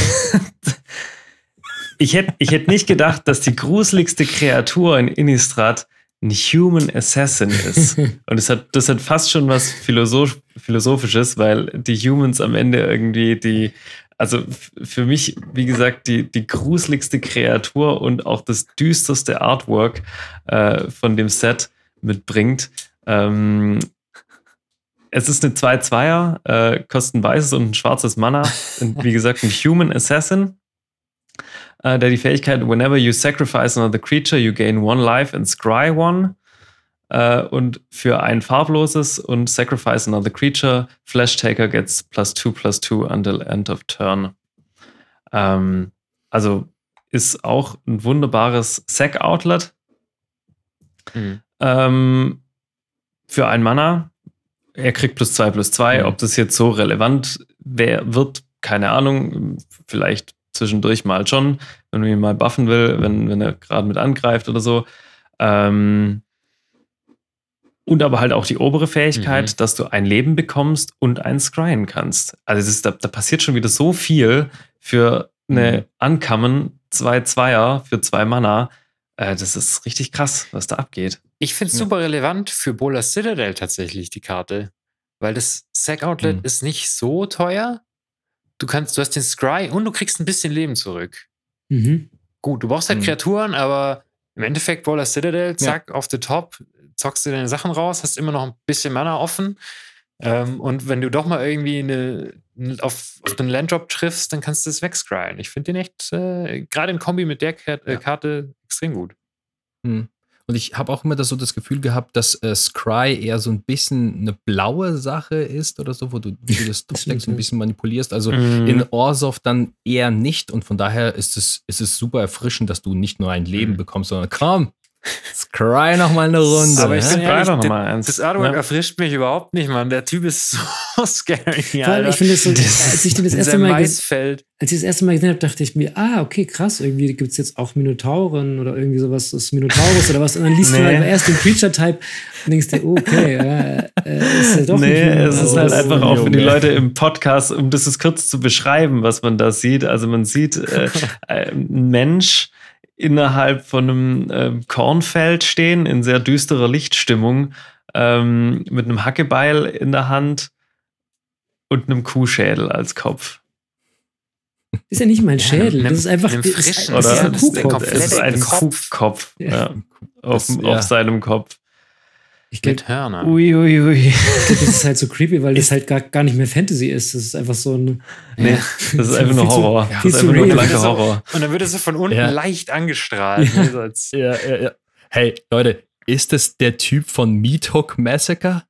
ich hätte ich hätt nicht gedacht, dass die gruseligste Kreatur in Innistrad ein Human Assassin ist. Und das hat, das hat fast schon was Philosoph Philosophisches, weil die Humans am Ende irgendwie die, also für mich, wie gesagt, die, die gruseligste Kreatur und auch das düsterste Artwork äh, von dem Set mitbringt. Ähm, es ist eine 2-2er, äh, kostet ein weißes und ein schwarzes Mana. Und wie gesagt, ein Human Assassin, äh, der die Fähigkeit, whenever you sacrifice another creature, you gain one life and scry one. Äh, und für ein farbloses und sacrifice another creature, Flash Taker gets plus two plus two until end of turn. Ähm, also ist auch ein wunderbares Sack-Outlet.
Mhm.
Ähm, für ein Mana. Er kriegt plus zwei plus zwei.
Mhm.
Ob das jetzt so relevant wär, wird, keine Ahnung. Vielleicht zwischendurch mal schon, wenn man ihn mal buffen will, wenn, wenn er gerade mit angreift oder so. Ähm, und aber halt auch die obere Fähigkeit,
Mhm.
dass du ein Leben bekommst und ein Scryen kannst. Also es ist, da, da passiert schon wieder so viel für eine Ankommen, zwei Zweier für zwei Mana. Äh, das ist richtig krass, was da abgeht.
Ich finde es
Ja.
super relevant für Bola Citadel tatsächlich, die Karte. Weil das Sack-Outlet
Mhm.
ist nicht so teuer. Du kannst, du hast den Scry und du kriegst ein bisschen Leben zurück.
Mhm.
Gut, du brauchst halt
Mhm.
Kreaturen, aber im Endeffekt Bola Citadel, zack, auf the top, zockst du deine Sachen raus, hast immer noch ein bisschen Mana offen. Ähm, und wenn du doch mal irgendwie eine, auf, auf den Landdrop triffst, dann kannst du es wegscryen. Ich finde den echt, äh, gerade in Kombi mit der Karte, äh,
Ja.
Karte extrem gut.
Hm. Und ich habe auch immer das, so das Gefühl gehabt, dass äh, Scry eher so ein bisschen eine blaue Sache ist oder so, wo du, wie du das so ein bisschen manipulierst. Also
Mhm.
in Orsov dann eher nicht. Und von daher ist es, ist es super erfrischend, dass du nicht nur ein Leben
Mhm.
bekommst, sondern komm, Scry noch mal eine Runde.
Aber ich bin ehrlich,
doch noch
das-
mal eins.
Das Artwork
Ja.
erfrischt mich überhaupt nicht, Mann. Der Typ ist so scary.
Vor allem, ich finde es so, als ich den das erste Mal gesehen
Maisfeld.
als ich das erste Mal gesehen habe, dachte ich mir, ah, okay, krass, irgendwie gibt es jetzt auch Minotauren oder irgendwie sowas, das Minotaurus oder was. Und dann liest du
Nee.
halt erst den Creature-Type und denkst dir, okay, äh, äh, ist ja doch
nee,
nicht
es ist halt einfach auch für die. Leute im Podcast, um das ist kurz zu beschreiben, was man da sieht. Also man sieht äh, ein Mensch innerhalb von einem ähm, Kornfeld stehen, in sehr düsterer Lichtstimmung, ähm, mit einem Hackebeil in der Hand und einem Kuhschädel als Kopf.
ist ja nicht mein
Ja,
Schädel,
einem-
das ist einfach das ist,
frischen,
das ist
Oder?
ein
Das ist der
Kuhkopf.
Es ist ein
Kopf.
Kuhkopf
Ja.
ja, auf,
Das-
auf
ja.
seinem Kopf.
Ich glaube,
Mit Hörnern.
Uiuiui.
das ist halt so creepy, weil das halt gar, gar nicht mehr Fantasy ist. Das ist einfach so ein.
Nee, das ist einfach nur
Viel zu-
Horror.
viel
Das ist einfach nur
real.
blanker Horror.
Und dann wird es so von unten
Ja.
leicht angestrahlt. ne,
Ja, ja, ja. Hey, Leute, ist das der Typ von Meat Hook Massacre?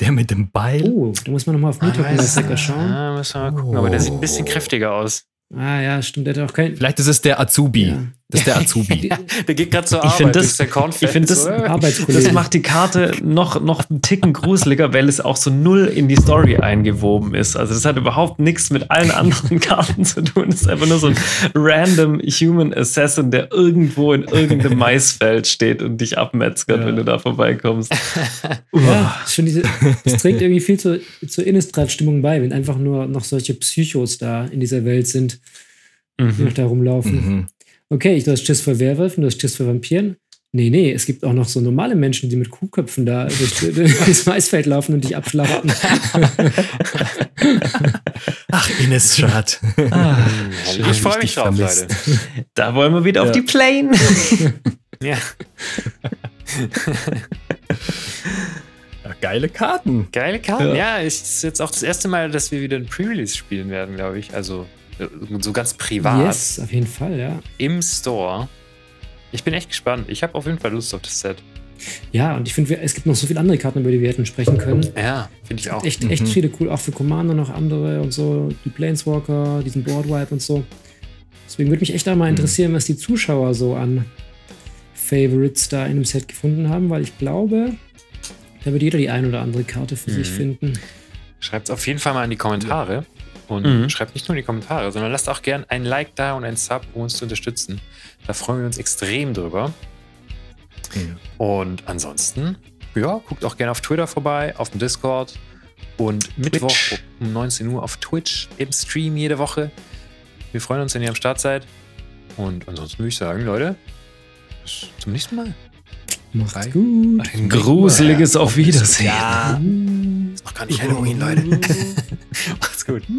Der mit dem Beil?
Oh, da muss man nochmal auf Meetup
weiß-
Massacre schauen.
Ah, müssen wir mal gucken. Aber der sieht ein bisschen
Oh.
kräftiger aus.
Ah ja, stimmt. Der hat auch kein.
Vielleicht ist es der Azubi.
Ja.
Das ist der Azubi.
Der geht gerade zur
Ich
Arbeit.
find das-
durch sein Kornfeld,
ich find das-. Das macht die Karte noch, noch einen Ticken gruseliger, weil es auch so null in die Story eingewoben ist. Also das hat überhaupt nichts mit allen anderen Karten zu tun. Es ist einfach nur so ein random Human Assassin, der irgendwo in irgendeinem Maisfeld steht und dich abmetzgert,
Ja.
wenn du da vorbeikommst.
Ja, diese, das trägt irgendwie viel zur, zur Innistrad-Stimmung bei, wenn einfach nur noch solche Psychos da in dieser Welt sind, die
Mhm.
noch da rumlaufen.
Mhm.
Okay, du hast Schiss vor Werwölfen, du hast Schiss vor Vampiren. Nee, nee, es gibt auch noch so normale Menschen, die mit Kuhköpfen da durch, durch das Maisfeld laufen und dich abschlachten.
Ach, Innistrad.
Ah,
ich freue mich drauf. Leute.
da wollen wir wieder auf
Ja.
die Plane.
Ja.
Ja, geile Karten.
Geile Karten.
Ja.
Ja, es ist jetzt auch das erste Mal, dass wir wieder ein Pre-Release spielen werden, glaube ich. Also so ganz privat
yes, auf jeden Fall, ja.
im Store. Ich bin echt gespannt. Ich habe auf jeden Fall Lust auf das Set.
Ja, und ich finde, es gibt noch so viele andere Karten, über die wir hätten sprechen können.
Ja, finde ich auch.
Echt, echt
Mhm.
viele cool, auch für Commander noch andere und so, die Planeswalker, diesen Boardwipe und so. Deswegen würde mich echt auch mal interessieren, was die Zuschauer so an Favorites da in dem Set gefunden haben, weil ich glaube, da wird jeder die ein oder andere Karte für sich
Mhm.
finden.
Schreibt es auf jeden Fall mal in die Kommentare. Und
Mhm.
schreibt nicht nur in die Kommentare, sondern lasst auch gern ein Like da und ein Sub, um uns zu unterstützen. Da freuen wir uns extrem drüber. Und ansonsten, ja, guckt auch gerne auf Twitter vorbei, auf dem Discord und Mittwoch um 19 Uhr auf Twitch im Stream jede Woche. Wir freuen uns, wenn ihr am Start seid. Und ansonsten würde ich sagen, Leute, bis zum nächsten Mal.
Macht's gut.
Ein gruseliges Auf Wiedersehen.
Ja, ist noch gar nicht Halloween, Leute. Macht's gut.